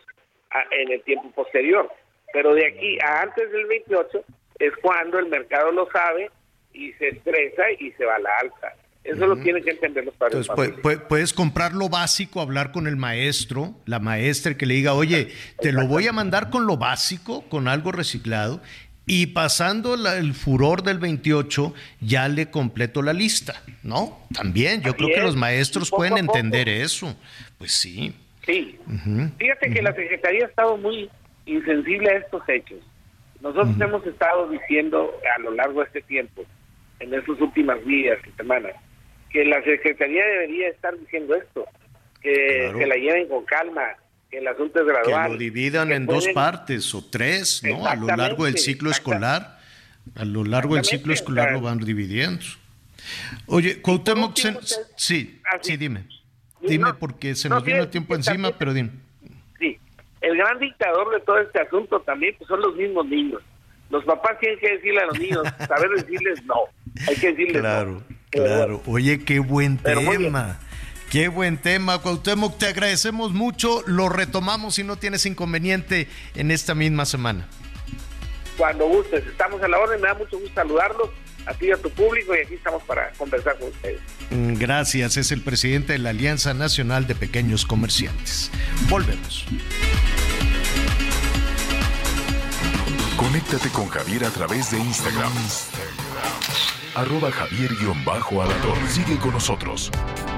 en el tiempo posterior. Pero de aquí a antes del 28 es cuando el mercado lo sabe y se estresa y se va a la alza. Eso lo tienen que entender los padres. Entonces, puedes comprar lo básico, hablar con el maestro, la maestra que le diga, oye, te lo voy a mandar con lo básico, con algo reciclado, y pasando el furor del 28 ya le completo la lista, ¿no? También, yo creo que los maestros pueden entender eso. Pues sí. Sí. Fíjate que la Secretaría ha estado muy insensible a estos hechos. Nosotros hemos estado diciendo a lo largo de este tiempo, en estos últimos días y semanas, que la Secretaría debería estar diciendo esto, que se la lleven con calma, el asunto es gradual. Que lo dividan en dos partes o tres, ¿no? A lo largo del ciclo escolar. A lo largo del ciclo escolar lo van dividiendo. Oye, Cuauhtémoc, sí, ah, sí, dime. Dime porque se nos viene el tiempo encima, pero dime. Sí, el gran dictador de todo este asunto también pues son los mismos niños. Los papás tienen que decirle a los niños, saber decirles no. Hay que decirles claro, Claro, Oye, qué buen tema. Qué buen tema, Cuauhtémoc. Te agradecemos mucho. Lo retomamos si no tienes inconveniente en esta misma semana. Cuando gustes, estamos a la orden. Me da mucho gusto saludarlos a ti y a tu público y aquí estamos para conversar con ustedes. Mm, gracias. Es el presidente de la Alianza Nacional de Pequeños Comerciantes. Volvemos. Conéctate con Javier a través de Instagram arroba javier alador Sigue con nosotros.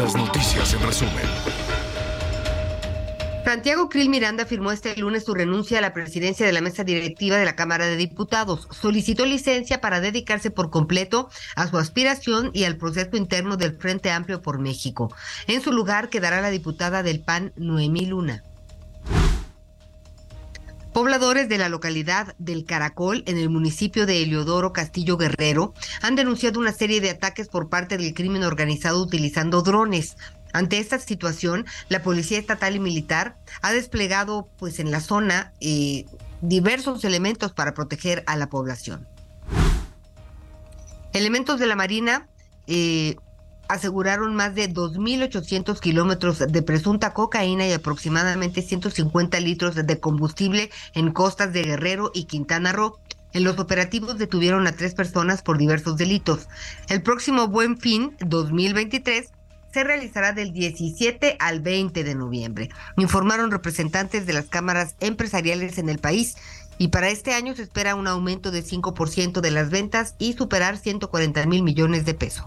Las noticias en resumen. Santiago Krill Miranda firmó este lunes su renuncia a la presidencia de la mesa directiva de la Cámara de Diputados. Solicitó licencia para dedicarse por completo a su aspiración y al proceso interno del Frente Amplio por México. En su lugar quedará la diputada del PAN, Noemí Luna. Pobladores de la localidad del Caracol, en el municipio de Heliodoro Castillo Guerrero, han denunciado una serie de ataques por parte del crimen organizado utilizando drones. Ante esta situación, la Policía Estatal y Militar ha desplegado pues en la zona eh, diversos elementos para proteger a la población. Elementos de la Marina eh, aseguraron más de 2.800 kilómetros de presunta cocaína y aproximadamente 150 litros de combustible en costas de Guerrero y Quintana Roo. En los operativos detuvieron a tres personas por diversos delitos. El próximo Buen Fin 2023 se realizará del 17 al 20 de noviembre, informaron representantes de las cámaras empresariales en el país. Y para este año se espera un aumento de 5% de las ventas y superar 140 mil millones de pesos.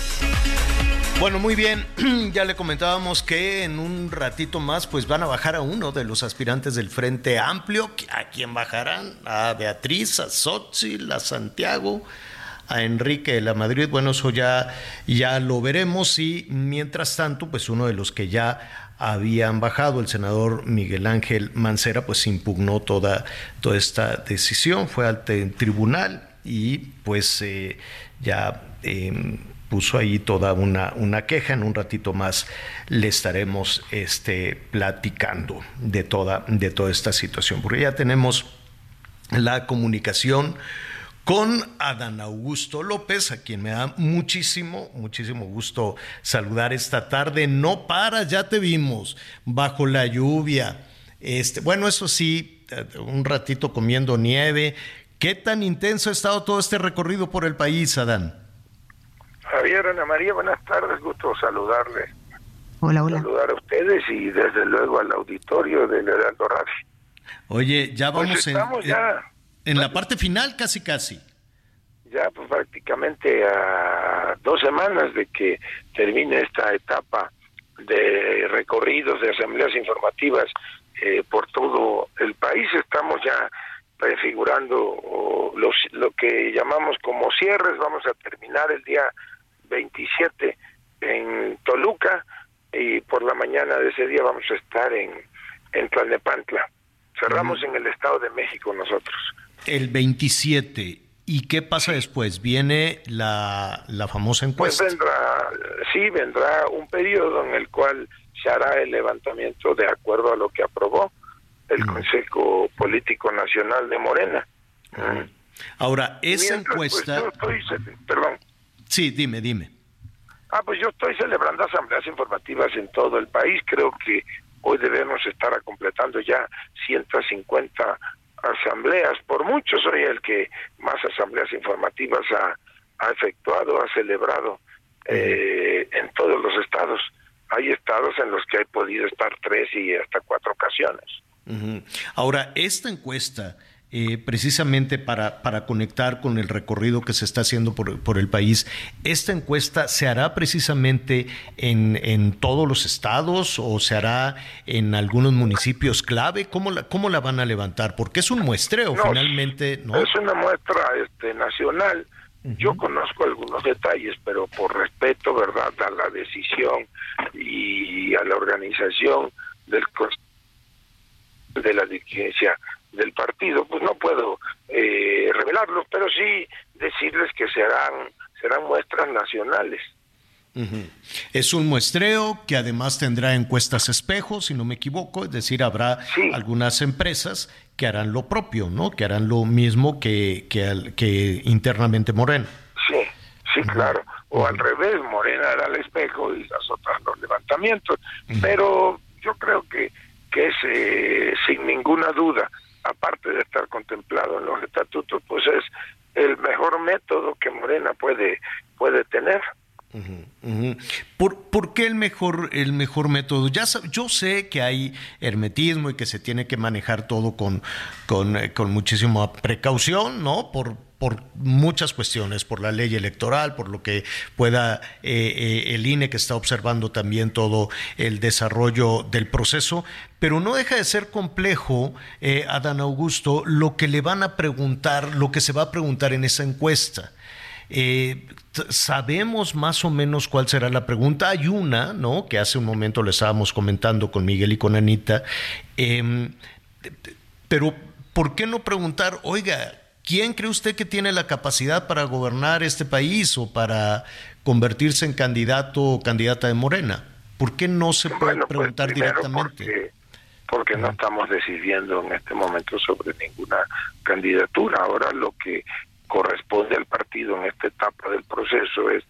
Bueno, muy bien, ya le comentábamos que en un ratito más pues van a bajar a uno de los aspirantes del Frente Amplio. ¿A quién bajarán? A Beatriz, a Xochitl, a Santiago, a Enrique de la Madrid. Bueno, eso ya, ya lo veremos y mientras tanto pues uno de los que ya habían bajado, el senador Miguel Ángel Mancera, pues impugnó toda, toda esta decisión, fue al tribunal y pues eh, ya... Eh, puso ahí toda una, una queja. En un ratito más le estaremos este, platicando de toda, de toda esta situación, porque ya tenemos la comunicación con Adán Augusto López, a quien me da muchísimo, muchísimo gusto saludar esta tarde. No para, ya te vimos, bajo la lluvia. Este, bueno, eso sí, un ratito comiendo nieve. ¿Qué tan intenso ha estado todo este recorrido por el país, Adán? Ana María, buenas tardes, gusto saludarle. Hola, hola. Saludar a ustedes y desde luego al auditorio del Heraldo Radio. Oye, ya Pues vamos en, ya, en la parte final, casi casi. ya pues prácticamente a dos semanas de que termine esta etapa de recorridos de asambleas informativas eh, por todo el país. Estamos ya prefigurando los, lo que llamamos como cierres. Vamos a terminar el día 27 en Toluca y por la mañana de ese día vamos a estar en, en Tlalnepantla. Cerramos en el Estado de México nosotros. El 27. ¿Y qué pasa después? Viene la, la famosa Pues encuesta. vendrá, sí, vendrá un periodo en el cual se hará el levantamiento de acuerdo a lo que aprobó el Consejo Político Nacional de Morena. Ahora, esa Mientras, pues, encuesta... yo estoy ce- perdón. Sí, dime, dime. Ah, pues yo estoy celebrando asambleas informativas en todo el país. Creo que hoy debemos estar completando ya 150 asambleas. Por mucho soy el que más asambleas informativas ha, ha efectuado, ha celebrado eh, en todos los estados. Hay estados en los que he podido estar tres y hasta cuatro ocasiones. Ahora, esta encuesta, eh, precisamente para, para conectar con el recorrido que se está haciendo por, por el país, ¿esta encuesta se hará precisamente en, en todos los estados o se hará en algunos municipios clave? ¿Cómo la, cómo la van a levantar? Porque es un muestreo No, finalmente, ¿no? Es una muestra este, nacional. Yo conozco algunos detalles, pero por respeto, ¿verdad?, a la decisión y a la organización del de la dirigencia del partido, pues no puedo eh, revelarlo, pero sí decirles que serán serán muestras nacionales. Es un muestreo que además tendrá encuestas espejo, si no me equivoco, es decir, habrá algunas empresas que harán lo propio, ¿no? Que harán lo mismo que, que, que internamente Moreno. Sí, sí, claro. O al revés, Morena hará el espejo y las otras los levantamientos. Pero yo creo que, que es eh, sin ninguna duda, aparte de estar contemplado en los estatutos, pues es el mejor método que Morena puede, puede tener. ¿Por, por qué el mejor, el mejor método? Ya yo sé que hay hermetismo y que se tiene que manejar todo con, con, eh, con muchísima precaución, ¿no? Por, por muchas cuestiones, por la ley electoral, por lo que pueda eh, eh, el INE que está observando también todo el desarrollo del proceso, pero no deja de ser complejo, eh, Adán Augusto, lo que le van a preguntar, lo que se va a preguntar en esa encuesta. Eh, sabemos más o menos cuál será la pregunta. Hay una, ¿no? Que hace un momento le estábamos comentando con Miguel y con Anita. Em, pero, ¿por qué no preguntar, oiga, ¿quién cree usted que tiene la capacidad para gobernar este país o para convertirse en candidato o candidata de Morena? ¿Por qué no se puede preguntar pues, primero directamente? Porque, porque no estamos decidiendo en este momento sobre ninguna candidatura. Ahora lo que corresponde al partido en esta etapa del proceso es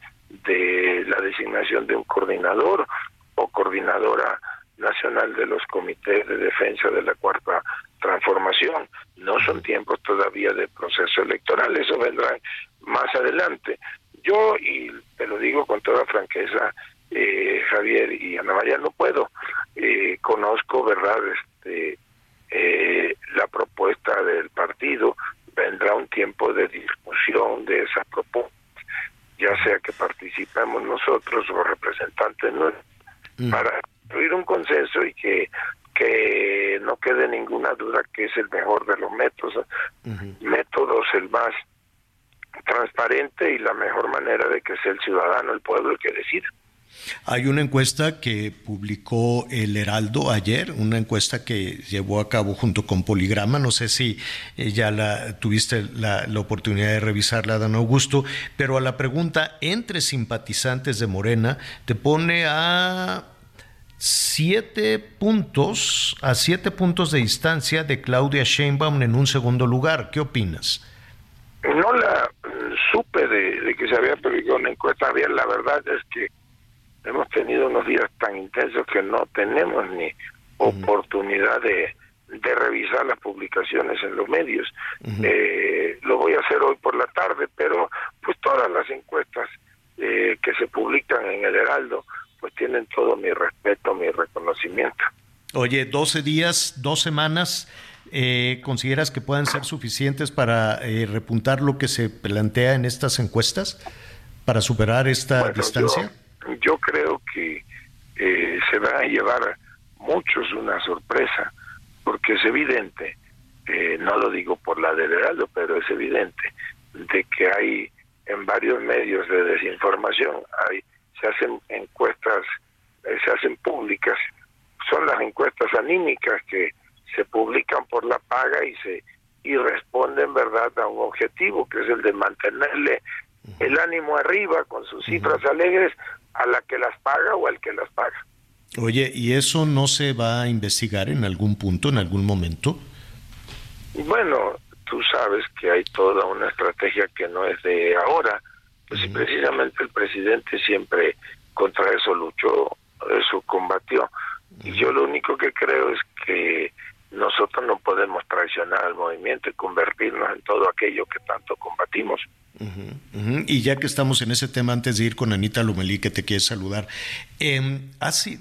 de la designación de un coordinador o coordinadora nacional de los comités de defensa de la cuarta transformación. No son tiempos todavía de proceso electoral, eso vendrá más adelante. Yo, y te lo digo con toda franqueza, eh, Javier y Ana María, no puedo. Eh, conozco, ¿verdad?, este, eh, la propuesta del partido, vendrá un tiempo de discusión de esa propuesta, ya sea que participemos nosotros o representantes nuestros, para construir un consenso y que, que no quede ninguna duda que es el mejor de los métodos, métodos el más transparente y la mejor manera de que sea el ciudadano, el pueblo el que decida. Hay una encuesta que publicó el Heraldo ayer, una encuesta que llevó a cabo junto con Poligrama. No sé si eh, ya la tuviste la, la oportunidad de revisarla, Dan Augusto, pero a la pregunta entre simpatizantes de Morena te pone a siete puntos, a siete puntos de distancia de Claudia Sheinbaum en un segundo lugar. ¿Qué opinas? No la mm, supe de, de que se había publicado una encuesta, Javier. La verdad es que hemos tenido unos días tan intensos que no tenemos ni oportunidad de, de revisar las publicaciones en los medios. Eh, lo voy a hacer hoy por la tarde, pero pues todas las encuestas eh, que se publican en el Heraldo pues tienen todo mi respeto, mi reconocimiento. Oye, 12 días, dos semanas, eh, ¿consideras que puedan ser suficientes para eh, repuntar lo que se plantea en estas encuestas? ¿Para superar esta distancia? Yo, creo que eh, se va a llevar muchos una sorpresa, porque es evidente, no lo digo por la del Heraldo, pero es evidente de que hay en varios medios de desinformación, hay, se hacen encuestas, se hacen públicas. Son las encuestas anímicas que se publican por la paga y se y responden verdad a un objetivo que es el de mantenerle el ánimo arriba con sus cifras alegres a la que las paga o al que las paga. Oye, ¿y eso no se va a investigar en algún punto, en algún momento? Bueno, tú sabes que hay toda una estrategia que no es de ahora, pues precisamente el presidente siempre contra eso luchó, eso combatió. Y yo lo único que creo es que nosotros no podemos traicionar al movimiento y convertirnos en todo aquello que tanto combatimos. Y ya que estamos en ese tema, antes de ir con Anita Lumelí, que te quiere saludar, em, así,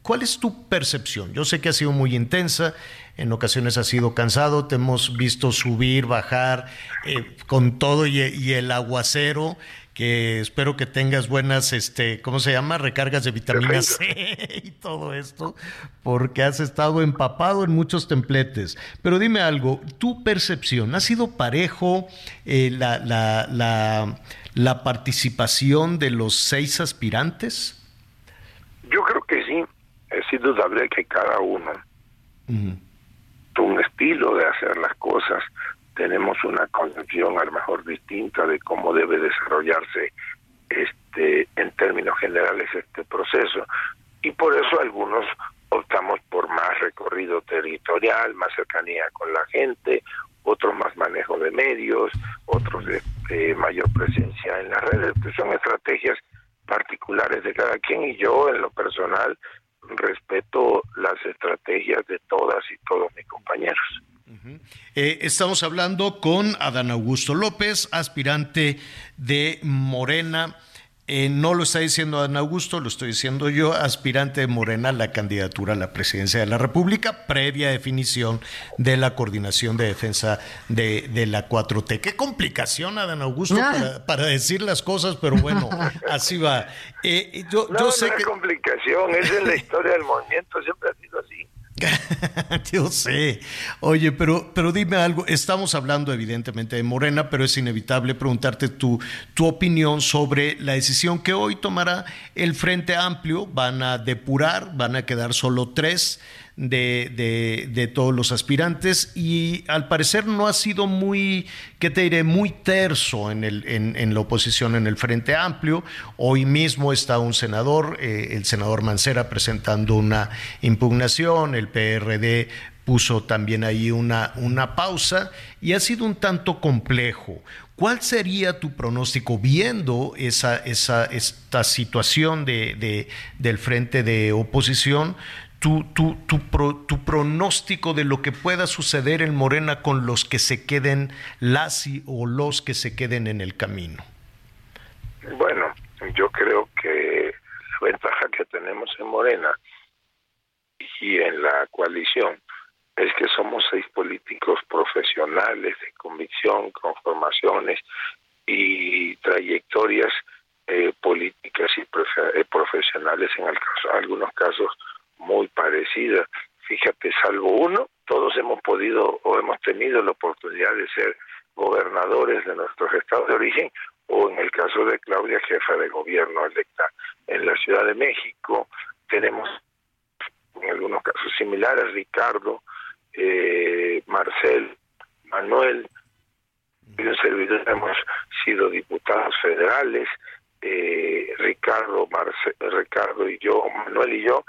¿cuál es tu percepción? Yo sé que ha sido muy intensa, en ocasiones ha sido cansado, te hemos visto subir, bajar, eh, con todo y el aguacero que espero que tengas buenas, este, ¿cómo se llama? Recargas de vitamina C y todo esto, porque has estado empapado en muchos templetes. Pero dime algo, tu percepción, ¿ha sido parejo eh, la, la, la, la, participación de los seis aspirantes? Yo creo que sí, es indudable que cada uno tuvo un estilo de hacer las cosas tenemos una concepción a lo mejor distinta de cómo debe desarrollarse este en términos generales este proceso y por eso algunos optamos por más recorrido territorial, más cercanía con la gente, otros más manejo de medios, otros de, mayor presencia en las redes, que son estrategias particulares de cada quien y yo en lo personal respeto las estrategias de todas y todos mis compañeros. Eh, estamos hablando con Adán Augusto López, aspirante de Morena. Eh, no lo está diciendo Adán Augusto, lo estoy diciendo yo, aspirante de Morena a la candidatura a la presidencia de la República, previa definición de la coordinación de defensa de, la 4T. Qué complicación, Adán Augusto, para, decir las cosas, pero bueno, así va. Eh, yo, no, sé no es complicación, es en la historia del movimiento, siempre ha sido así. Yo sé. Oye, pero, pero dime algo. Estamos hablando evidentemente de Morena, pero es inevitable preguntarte tu, tu opinión sobre la decisión que hoy tomará el Frente Amplio. Van a depurar, van a quedar solo tres de, de, todos los aspirantes y al parecer no ha sido muy, ¿qué te diré?, muy terso en, el, en, la oposición en el Frente Amplio. Hoy mismo está un senador, eh, el senador Mancera, presentando una impugnación, el PRD puso también ahí una, una pausa y ha sido un tanto complejo. ¿Cuál sería tu pronóstico viendo esa, esa, esta situación de, de, del frente de oposición? Tu, tu, tu, pronóstico de lo que pueda suceder en Morena con los que se queden las o los que se queden en el camino? Bueno, yo creo que la ventaja que tenemos en Morena y en la coalición es que somos seis políticos profesionales de convicción, con formaciones y trayectorias eh, políticas y eh, profesionales en algunos casos muy parecida. Fíjate, salvo uno, todos hemos podido o hemos tenido la oportunidad de ser gobernadores de nuestros estados de origen o en el caso de Claudia, jefa de gobierno electa en la Ciudad de México. Tenemos en algunos casos similares, Ricardo, eh, Marcel, Manuel, y un servidor hemos sido diputados federales, eh, Ricardo, Marce, Ricardo y yo, Manuel y yo,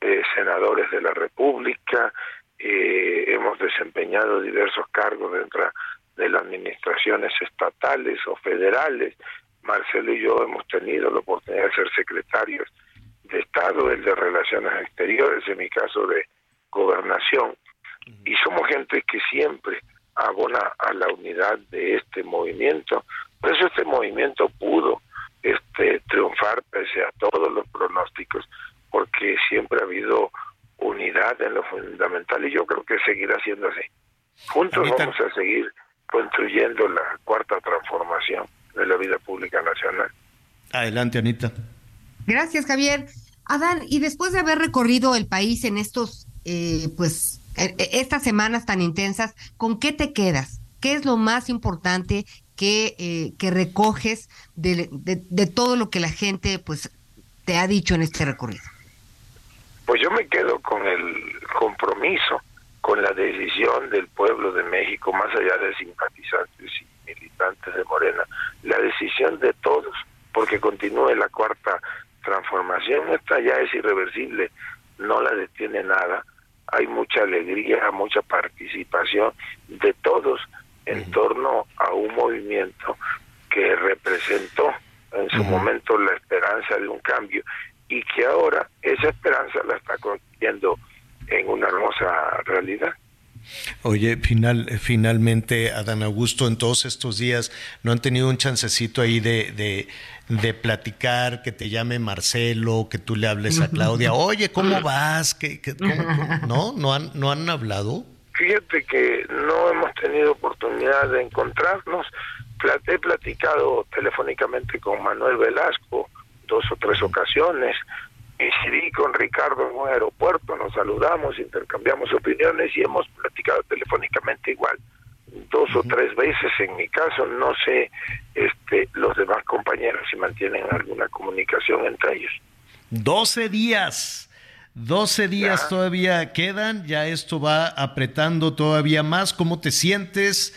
eh, senadores de la República, eh, hemos desempeñado diversos cargos dentro de las administraciones estatales o federales. Marcelo y yo hemos tenido la oportunidad de ser secretarios de Estado, el de Relaciones Exteriores, en mi caso de Gobernación. Y somos gente que siempre abona a la unidad de este movimiento. Por eso este movimiento pudo este triunfar pese a todos los pronósticos, porque siempre ha habido unidad en lo fundamental y yo creo que seguirá siendo así. Juntos vamos a seguir construyendo la cuarta transformación de la vida pública nacional. Adelante, Anita. Gracias, Javier. Adán, y después de haber recorrido el país en estos, eh, pues, e, e, estas semanas tan intensas, ¿con qué te quedas? ¿Qué es lo más importante que, eh, que recoges de, de, todo lo que la gente, pues, te ha dicho en este recorrido? Pues yo me quedo con el compromiso, con la decisión del pueblo de México, más allá de simpatizantes y militantes de Morena, la decisión de todos, porque continúe la cuarta transformación, esta ya es irreversible, no la detiene nada, hay mucha alegría, mucha participación de todos en torno a un movimiento que representó en su momento la esperanza de un cambio y que ahora esa esperanza la está convirtiendo en una hermosa realidad. Oye, final, finalmente, Adán Augusto, en todos estos días, ¿no han tenido un chancecito ahí de, de, platicar, que te llame Marcelo, que tú le hables a Claudia? Oye, ¿cómo vas? ¿Qué, no ¿No han, ¿No han hablado? Fíjate que no hemos tenido oportunidad de encontrarnos. He platicado telefónicamente con Manuel Velasco, dos o tres ocasiones. Incidí con Ricardo en un aeropuerto, nos saludamos, intercambiamos opiniones y hemos platicado telefónicamente igual dos o tres veces en mi caso, no sé este, los demás compañeros si mantienen alguna comunicación entre ellos. Doce días, doce días todavía quedan, ya esto va apretando todavía más, ¿cómo te sientes?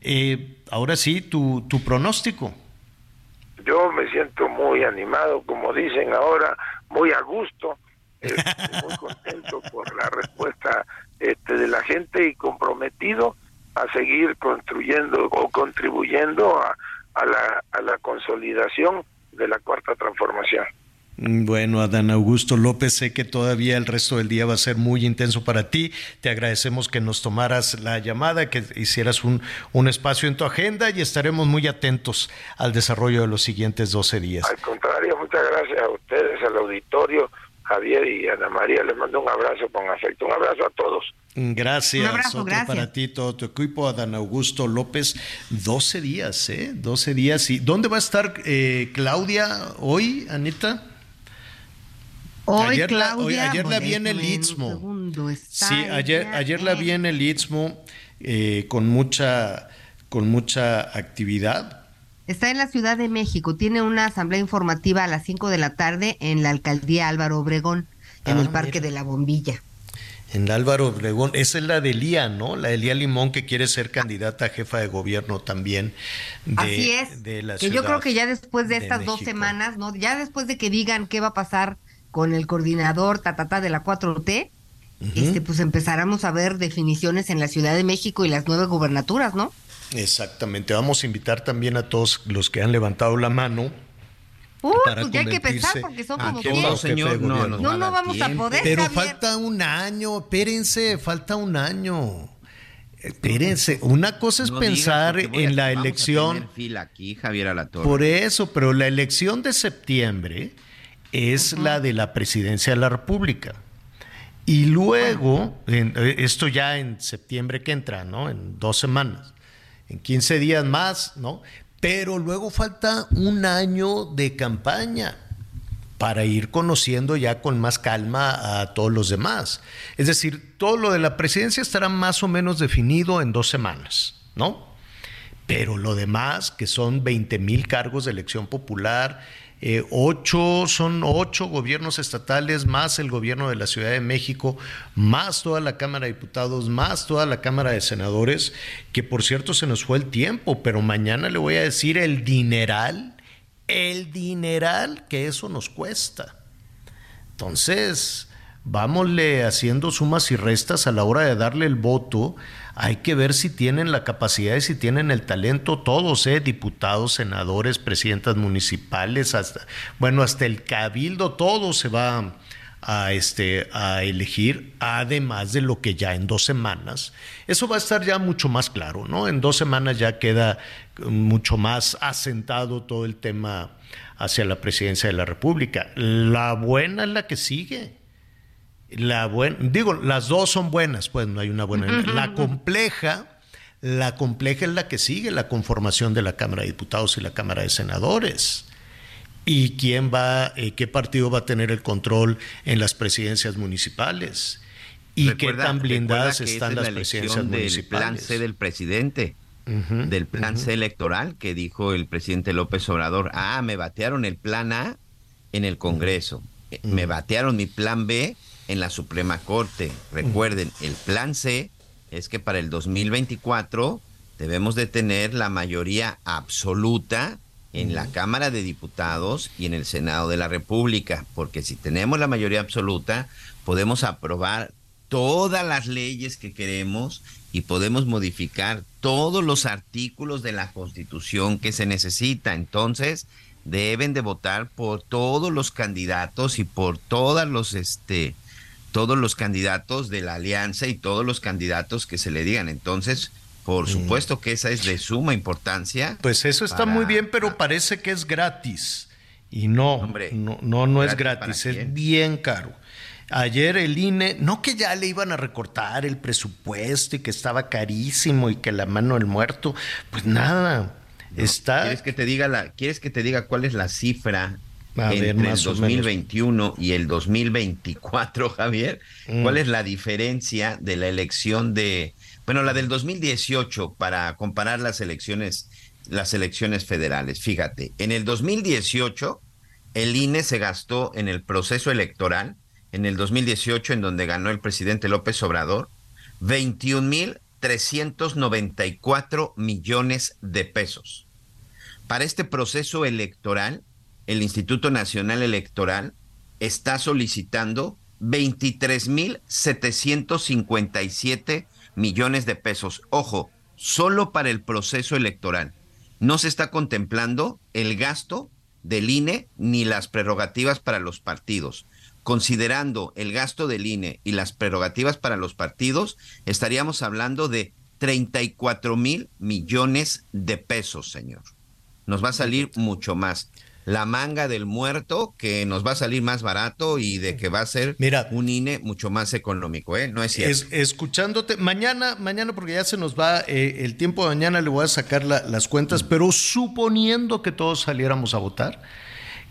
Eh, ahora sí, tu, tu pronóstico. Yo me siento muy animado, como dicen ahora, muy a gusto, este, muy contento por la respuesta este, de la gente y comprometido a seguir construyendo o contribuyendo a, a, la, a la consolidación de la cuarta transformación. Bueno, Adán Augusto López, sé que todavía el resto del día va a ser muy intenso para ti. Te agradecemos que nos tomaras la llamada, que hicieras un, un espacio en tu agenda y estaremos muy atentos al desarrollo de los siguientes 12 días. Al contrario, muchas gracias a ustedes, al auditorio, Javier y Ana María. Les mando un abrazo con afecto. Un abrazo a todos. Gracias, un abrazo, para ti, todo tu equipo, Adán Augusto López. 12 días, ¿eh? 12 días. ¿Y dónde va a estar eh, Claudia hoy, Anita? Ayer, la, ayer la vi en el Istmo. Sí, ayer, ayer la vi en el Istmo eh, con mucha con mucha actividad. Está en la Ciudad de México, tiene una asamblea informativa a las 5 de la tarde en la alcaldía Álvaro Obregón, en el ah, Parque de la Bombilla. En Álvaro Obregón, esa es la de Elía, ¿no? La Elía Limón que quiere ser candidata a jefa de gobierno también de, Así es, que yo creo que ya después de estas dos semanas, ¿no? Ya después de que digan qué va a pasar con el coordinador tatata de la 4T, este, pues empezáramos a ver definiciones en la Ciudad de México y las nueve gubernaturas, ¿no? Exactamente. Vamos a invitar también a todos los que han levantado la mano. Uh, pues ya hay que pensar porque son como no, señor, no, no, no, vamos a poder. Pero falta un año, espérense, falta un año. Espérense, una cosa es pensar en la elección. aquí, Javier Por eso, pero la elección de septiembre es la de la presidencia de la República. Y luego, eh, esto ya en septiembre que entra, ¿no? En dos semanas, en 15 días más, ¿no? Pero luego falta un año de campaña para ir conociendo ya con más calma a todos los demás. Es decir, todo lo de la presidencia estará más o menos definido en dos semanas, ¿no? Pero lo demás, que son 20 mil cargos de elección popular, eh, ocho, son ocho gobiernos estatales, más el gobierno de la Ciudad de México, más toda la Cámara de Diputados, más toda la Cámara de Senadores, que por cierto se nos fue el tiempo, pero mañana le voy a decir el dineral, el dineral que eso nos cuesta. Entonces, vámosle haciendo sumas y restas a la hora de darle el voto hay que ver si tienen la capacidad y si tienen el talento todos, ¿eh? diputados, senadores, presidentas municipales, hasta, bueno, hasta el cabildo, todo se va a, este, a elegir, además de lo que ya en dos semanas, eso va a estar ya mucho más claro, ¿no? En dos semanas ya queda mucho más asentado todo el tema hacia la presidencia de la República. La buena es la que sigue. La buena, digo, las dos son buenas, pues no hay una buena. La compleja, la compleja es la que sigue, la conformación de la Cámara de Diputados y la Cámara de Senadores y quién va, eh, qué partido va a tener el control en las presidencias municipales y qué tan blindadas están las presidencias municipales. Del plan C del presidente, del plan C electoral que dijo el presidente López Obrador. Ah, me batearon el plan A en el Congreso, me batearon mi plan B en la Suprema Corte. Recuerden, el plan C es que para el 2024 debemos de tener la mayoría absoluta en la Cámara de Diputados y en el Senado de la República, porque si tenemos la mayoría absoluta, podemos aprobar todas las leyes que queremos y podemos modificar todos los artículos de la Constitución que se necesita. Entonces, deben de votar por todos los candidatos y por todos los este todos los candidatos de la alianza y todos los candidatos que se le digan. Entonces, por supuesto que esa es de suma importancia. Pues eso está muy bien, pero parece que es gratis. Y no, no, no, es gratis, es bien caro. Ayer el INE, no que ya le iban a recortar el presupuesto y que estaba carísimo y que la mano del muerto, pues nada, está. ¿Quieres que te diga la, quieres que te diga cuál es la cifra entre el 2021 y el 2024, Javier? ¿Cuál mm. es la diferencia de la elección de bueno, la del 2018 para comparar las elecciones las elecciones federales. Fíjate, en el 2018 el INE se gastó en el proceso electoral en el 2018 en donde ganó el presidente López Obrador 21.394 millones de pesos. Para este proceso electoral, el Instituto Nacional Electoral está solicitando 23.757 millones de pesos. Ojo, solo para el proceso electoral. No se está contemplando el gasto del INE ni las prerrogativas para los partidos. Considerando el gasto del INE y las prerrogativas para los partidos, estaríamos hablando de 34 mil millones de pesos, señor. Nos va a salir mucho más la manga del muerto que nos va a salir más barato y de que va a ser un INE mucho más económico, ¿eh? No es cierto. escuchándote, mañana, mañana, porque ya se nos va eh, el tiempo de mañana, le voy a sacar las cuentas, pero suponiendo que todos saliéramos a votar,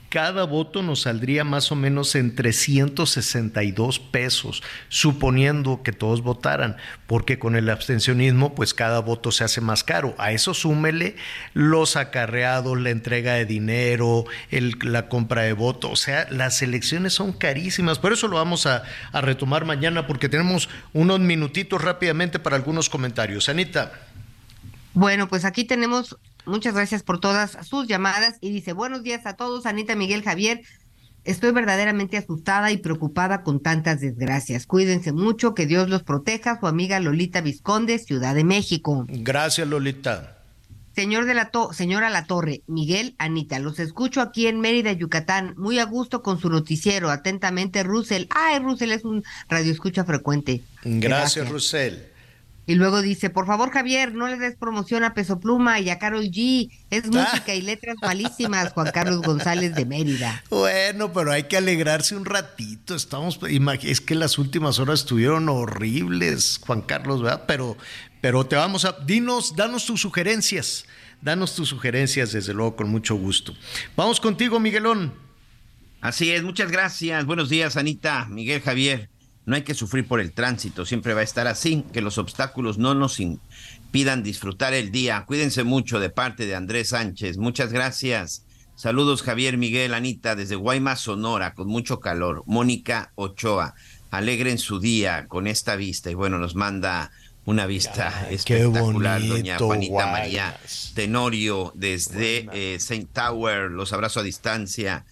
cada voto nos saldría más o menos en 362 pesos, suponiendo que todos votaran, porque con el abstencionismo, pues cada voto se hace más caro. A eso súmele los acarreados, la entrega de dinero, la compra de votos. O sea, las elecciones son carísimas. Por eso lo vamos a, a retomar mañana, porque tenemos unos minutitos rápidamente para algunos comentarios. Anita. Bueno, pues aquí tenemos Muchas gracias por todas sus llamadas y dice, buenos días a todos, Anita Miguel Javier. Estoy verdaderamente asustada y preocupada con tantas desgracias. Cuídense mucho, que Dios los proteja. Su amiga Lolita Visconde, Ciudad de México. Gracias, Lolita. Señor de la señora La Torre, Miguel, Anita, los escucho aquí en Mérida, Yucatán, muy a gusto con su noticiero. Atentamente, Russell. Ay, Russell es un radioescucha frecuente. Gracias, Gracias. Russell. Y luego dice, por favor, Javier, no le des promoción a Peso Pluma y a Carol G. Es ah. música y letras malísimas, Juan Carlos González de Mérida. Bueno, pero hay que alegrarse un ratito. Estamos, es que las últimas horas estuvieron horribles, Juan Carlos, ¿verdad? Pero, pero te vamos a, dinos, danos tus sugerencias. Danos tus sugerencias, desde luego, con mucho gusto. Vamos contigo, Miguelón. Así es, muchas gracias. Buenos días, Anita, Miguel Javier. No hay que sufrir por el tránsito, siempre va a estar así, que los obstáculos no nos impidan disfrutar el día. Cuídense mucho de parte de Andrés Sánchez. Muchas gracias. Saludos Javier Miguel Anita desde Guaymas, Sonora, con mucho calor. Mónica Ochoa, alegren su día con esta vista. Y bueno, nos manda una vista espectacular, doña Juanita María Tenorio desde eh, St. Tower. Los abrazo a distancia.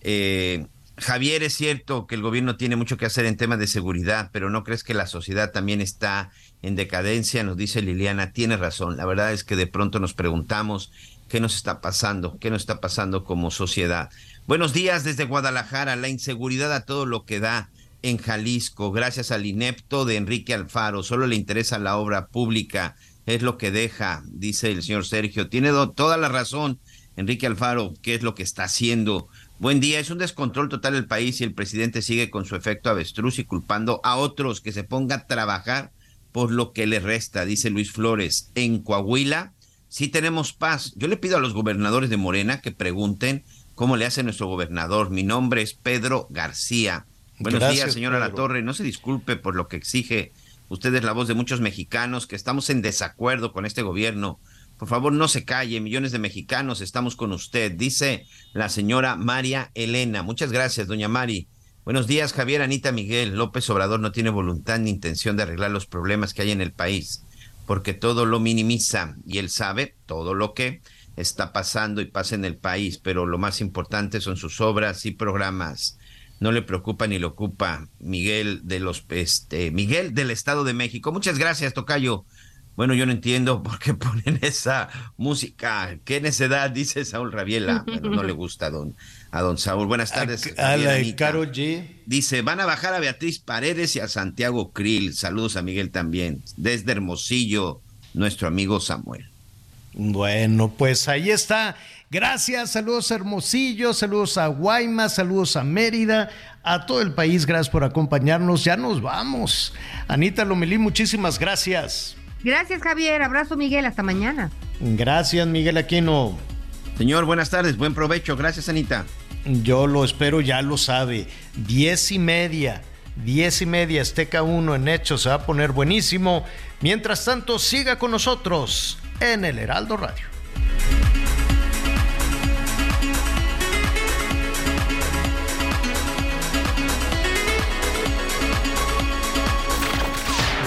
Eh, Javier, es cierto que el gobierno tiene mucho que hacer en temas de seguridad, pero ¿no crees que la sociedad también está en decadencia? Nos dice Liliana, tiene razón. La verdad es que de pronto nos preguntamos qué nos está pasando, qué nos está pasando como sociedad. Buenos días desde Guadalajara, la inseguridad a todo lo que da en Jalisco, gracias al inepto de Enrique Alfaro, solo le interesa la obra pública, es lo que deja, dice el señor Sergio. Tiene toda la razón, Enrique Alfaro, qué es lo que está haciendo. Buen día, es un descontrol total el país y el presidente sigue con su efecto avestruz y culpando a otros que se ponga a trabajar por lo que le resta, dice Luis Flores. En Coahuila sí tenemos paz. Yo le pido a los gobernadores de Morena que pregunten cómo le hace nuestro gobernador. Mi nombre es Pedro García. Buenos días, señora La Torre. No se disculpe por lo que exige. Usted es la voz de muchos mexicanos que estamos en desacuerdo con este gobierno. Por favor, no se calle. Millones de mexicanos estamos con usted, dice la señora María Elena. Muchas gracias, doña Mari. Buenos días, Javier, Anita, Miguel. López Obrador no tiene voluntad ni intención de arreglar los problemas que hay en el país, porque todo lo minimiza y él sabe todo lo que está pasando y pasa en el país, pero lo más importante son sus obras y programas no le preocupa ni le ocupa Miguel de los este Miguel del Estado de México. Muchas gracias, Tocayo. Bueno, yo no entiendo por qué ponen esa música. ¿Qué necedad? Dice Saúl Rabiela. Bueno, no le gusta a don, a don Saúl. Buenas tardes. A, la Carol G. Dice, van a bajar a Beatriz Paredes y a Santiago Krill. Saludos a Miguel también. Desde Hermosillo, nuestro amigo Samuel. Bueno, pues ahí está. Gracias, saludos a Hermosillo, saludos a Guaymas, saludos a Mérida, a todo el país, gracias por acompañarnos. Ya nos vamos. Anita Lomelí, muchísimas gracias. Gracias, Javier. Abrazo, Miguel. Hasta mañana. Gracias, Miguel Aquino. Señor, buenas tardes. Buen provecho. Gracias, Anita. Yo lo espero, ya lo sabe. Diez y media. Diez y media, Azteca 1 en hecho, se va a poner buenísimo. Mientras tanto, siga con nosotros en el Heraldo Radio.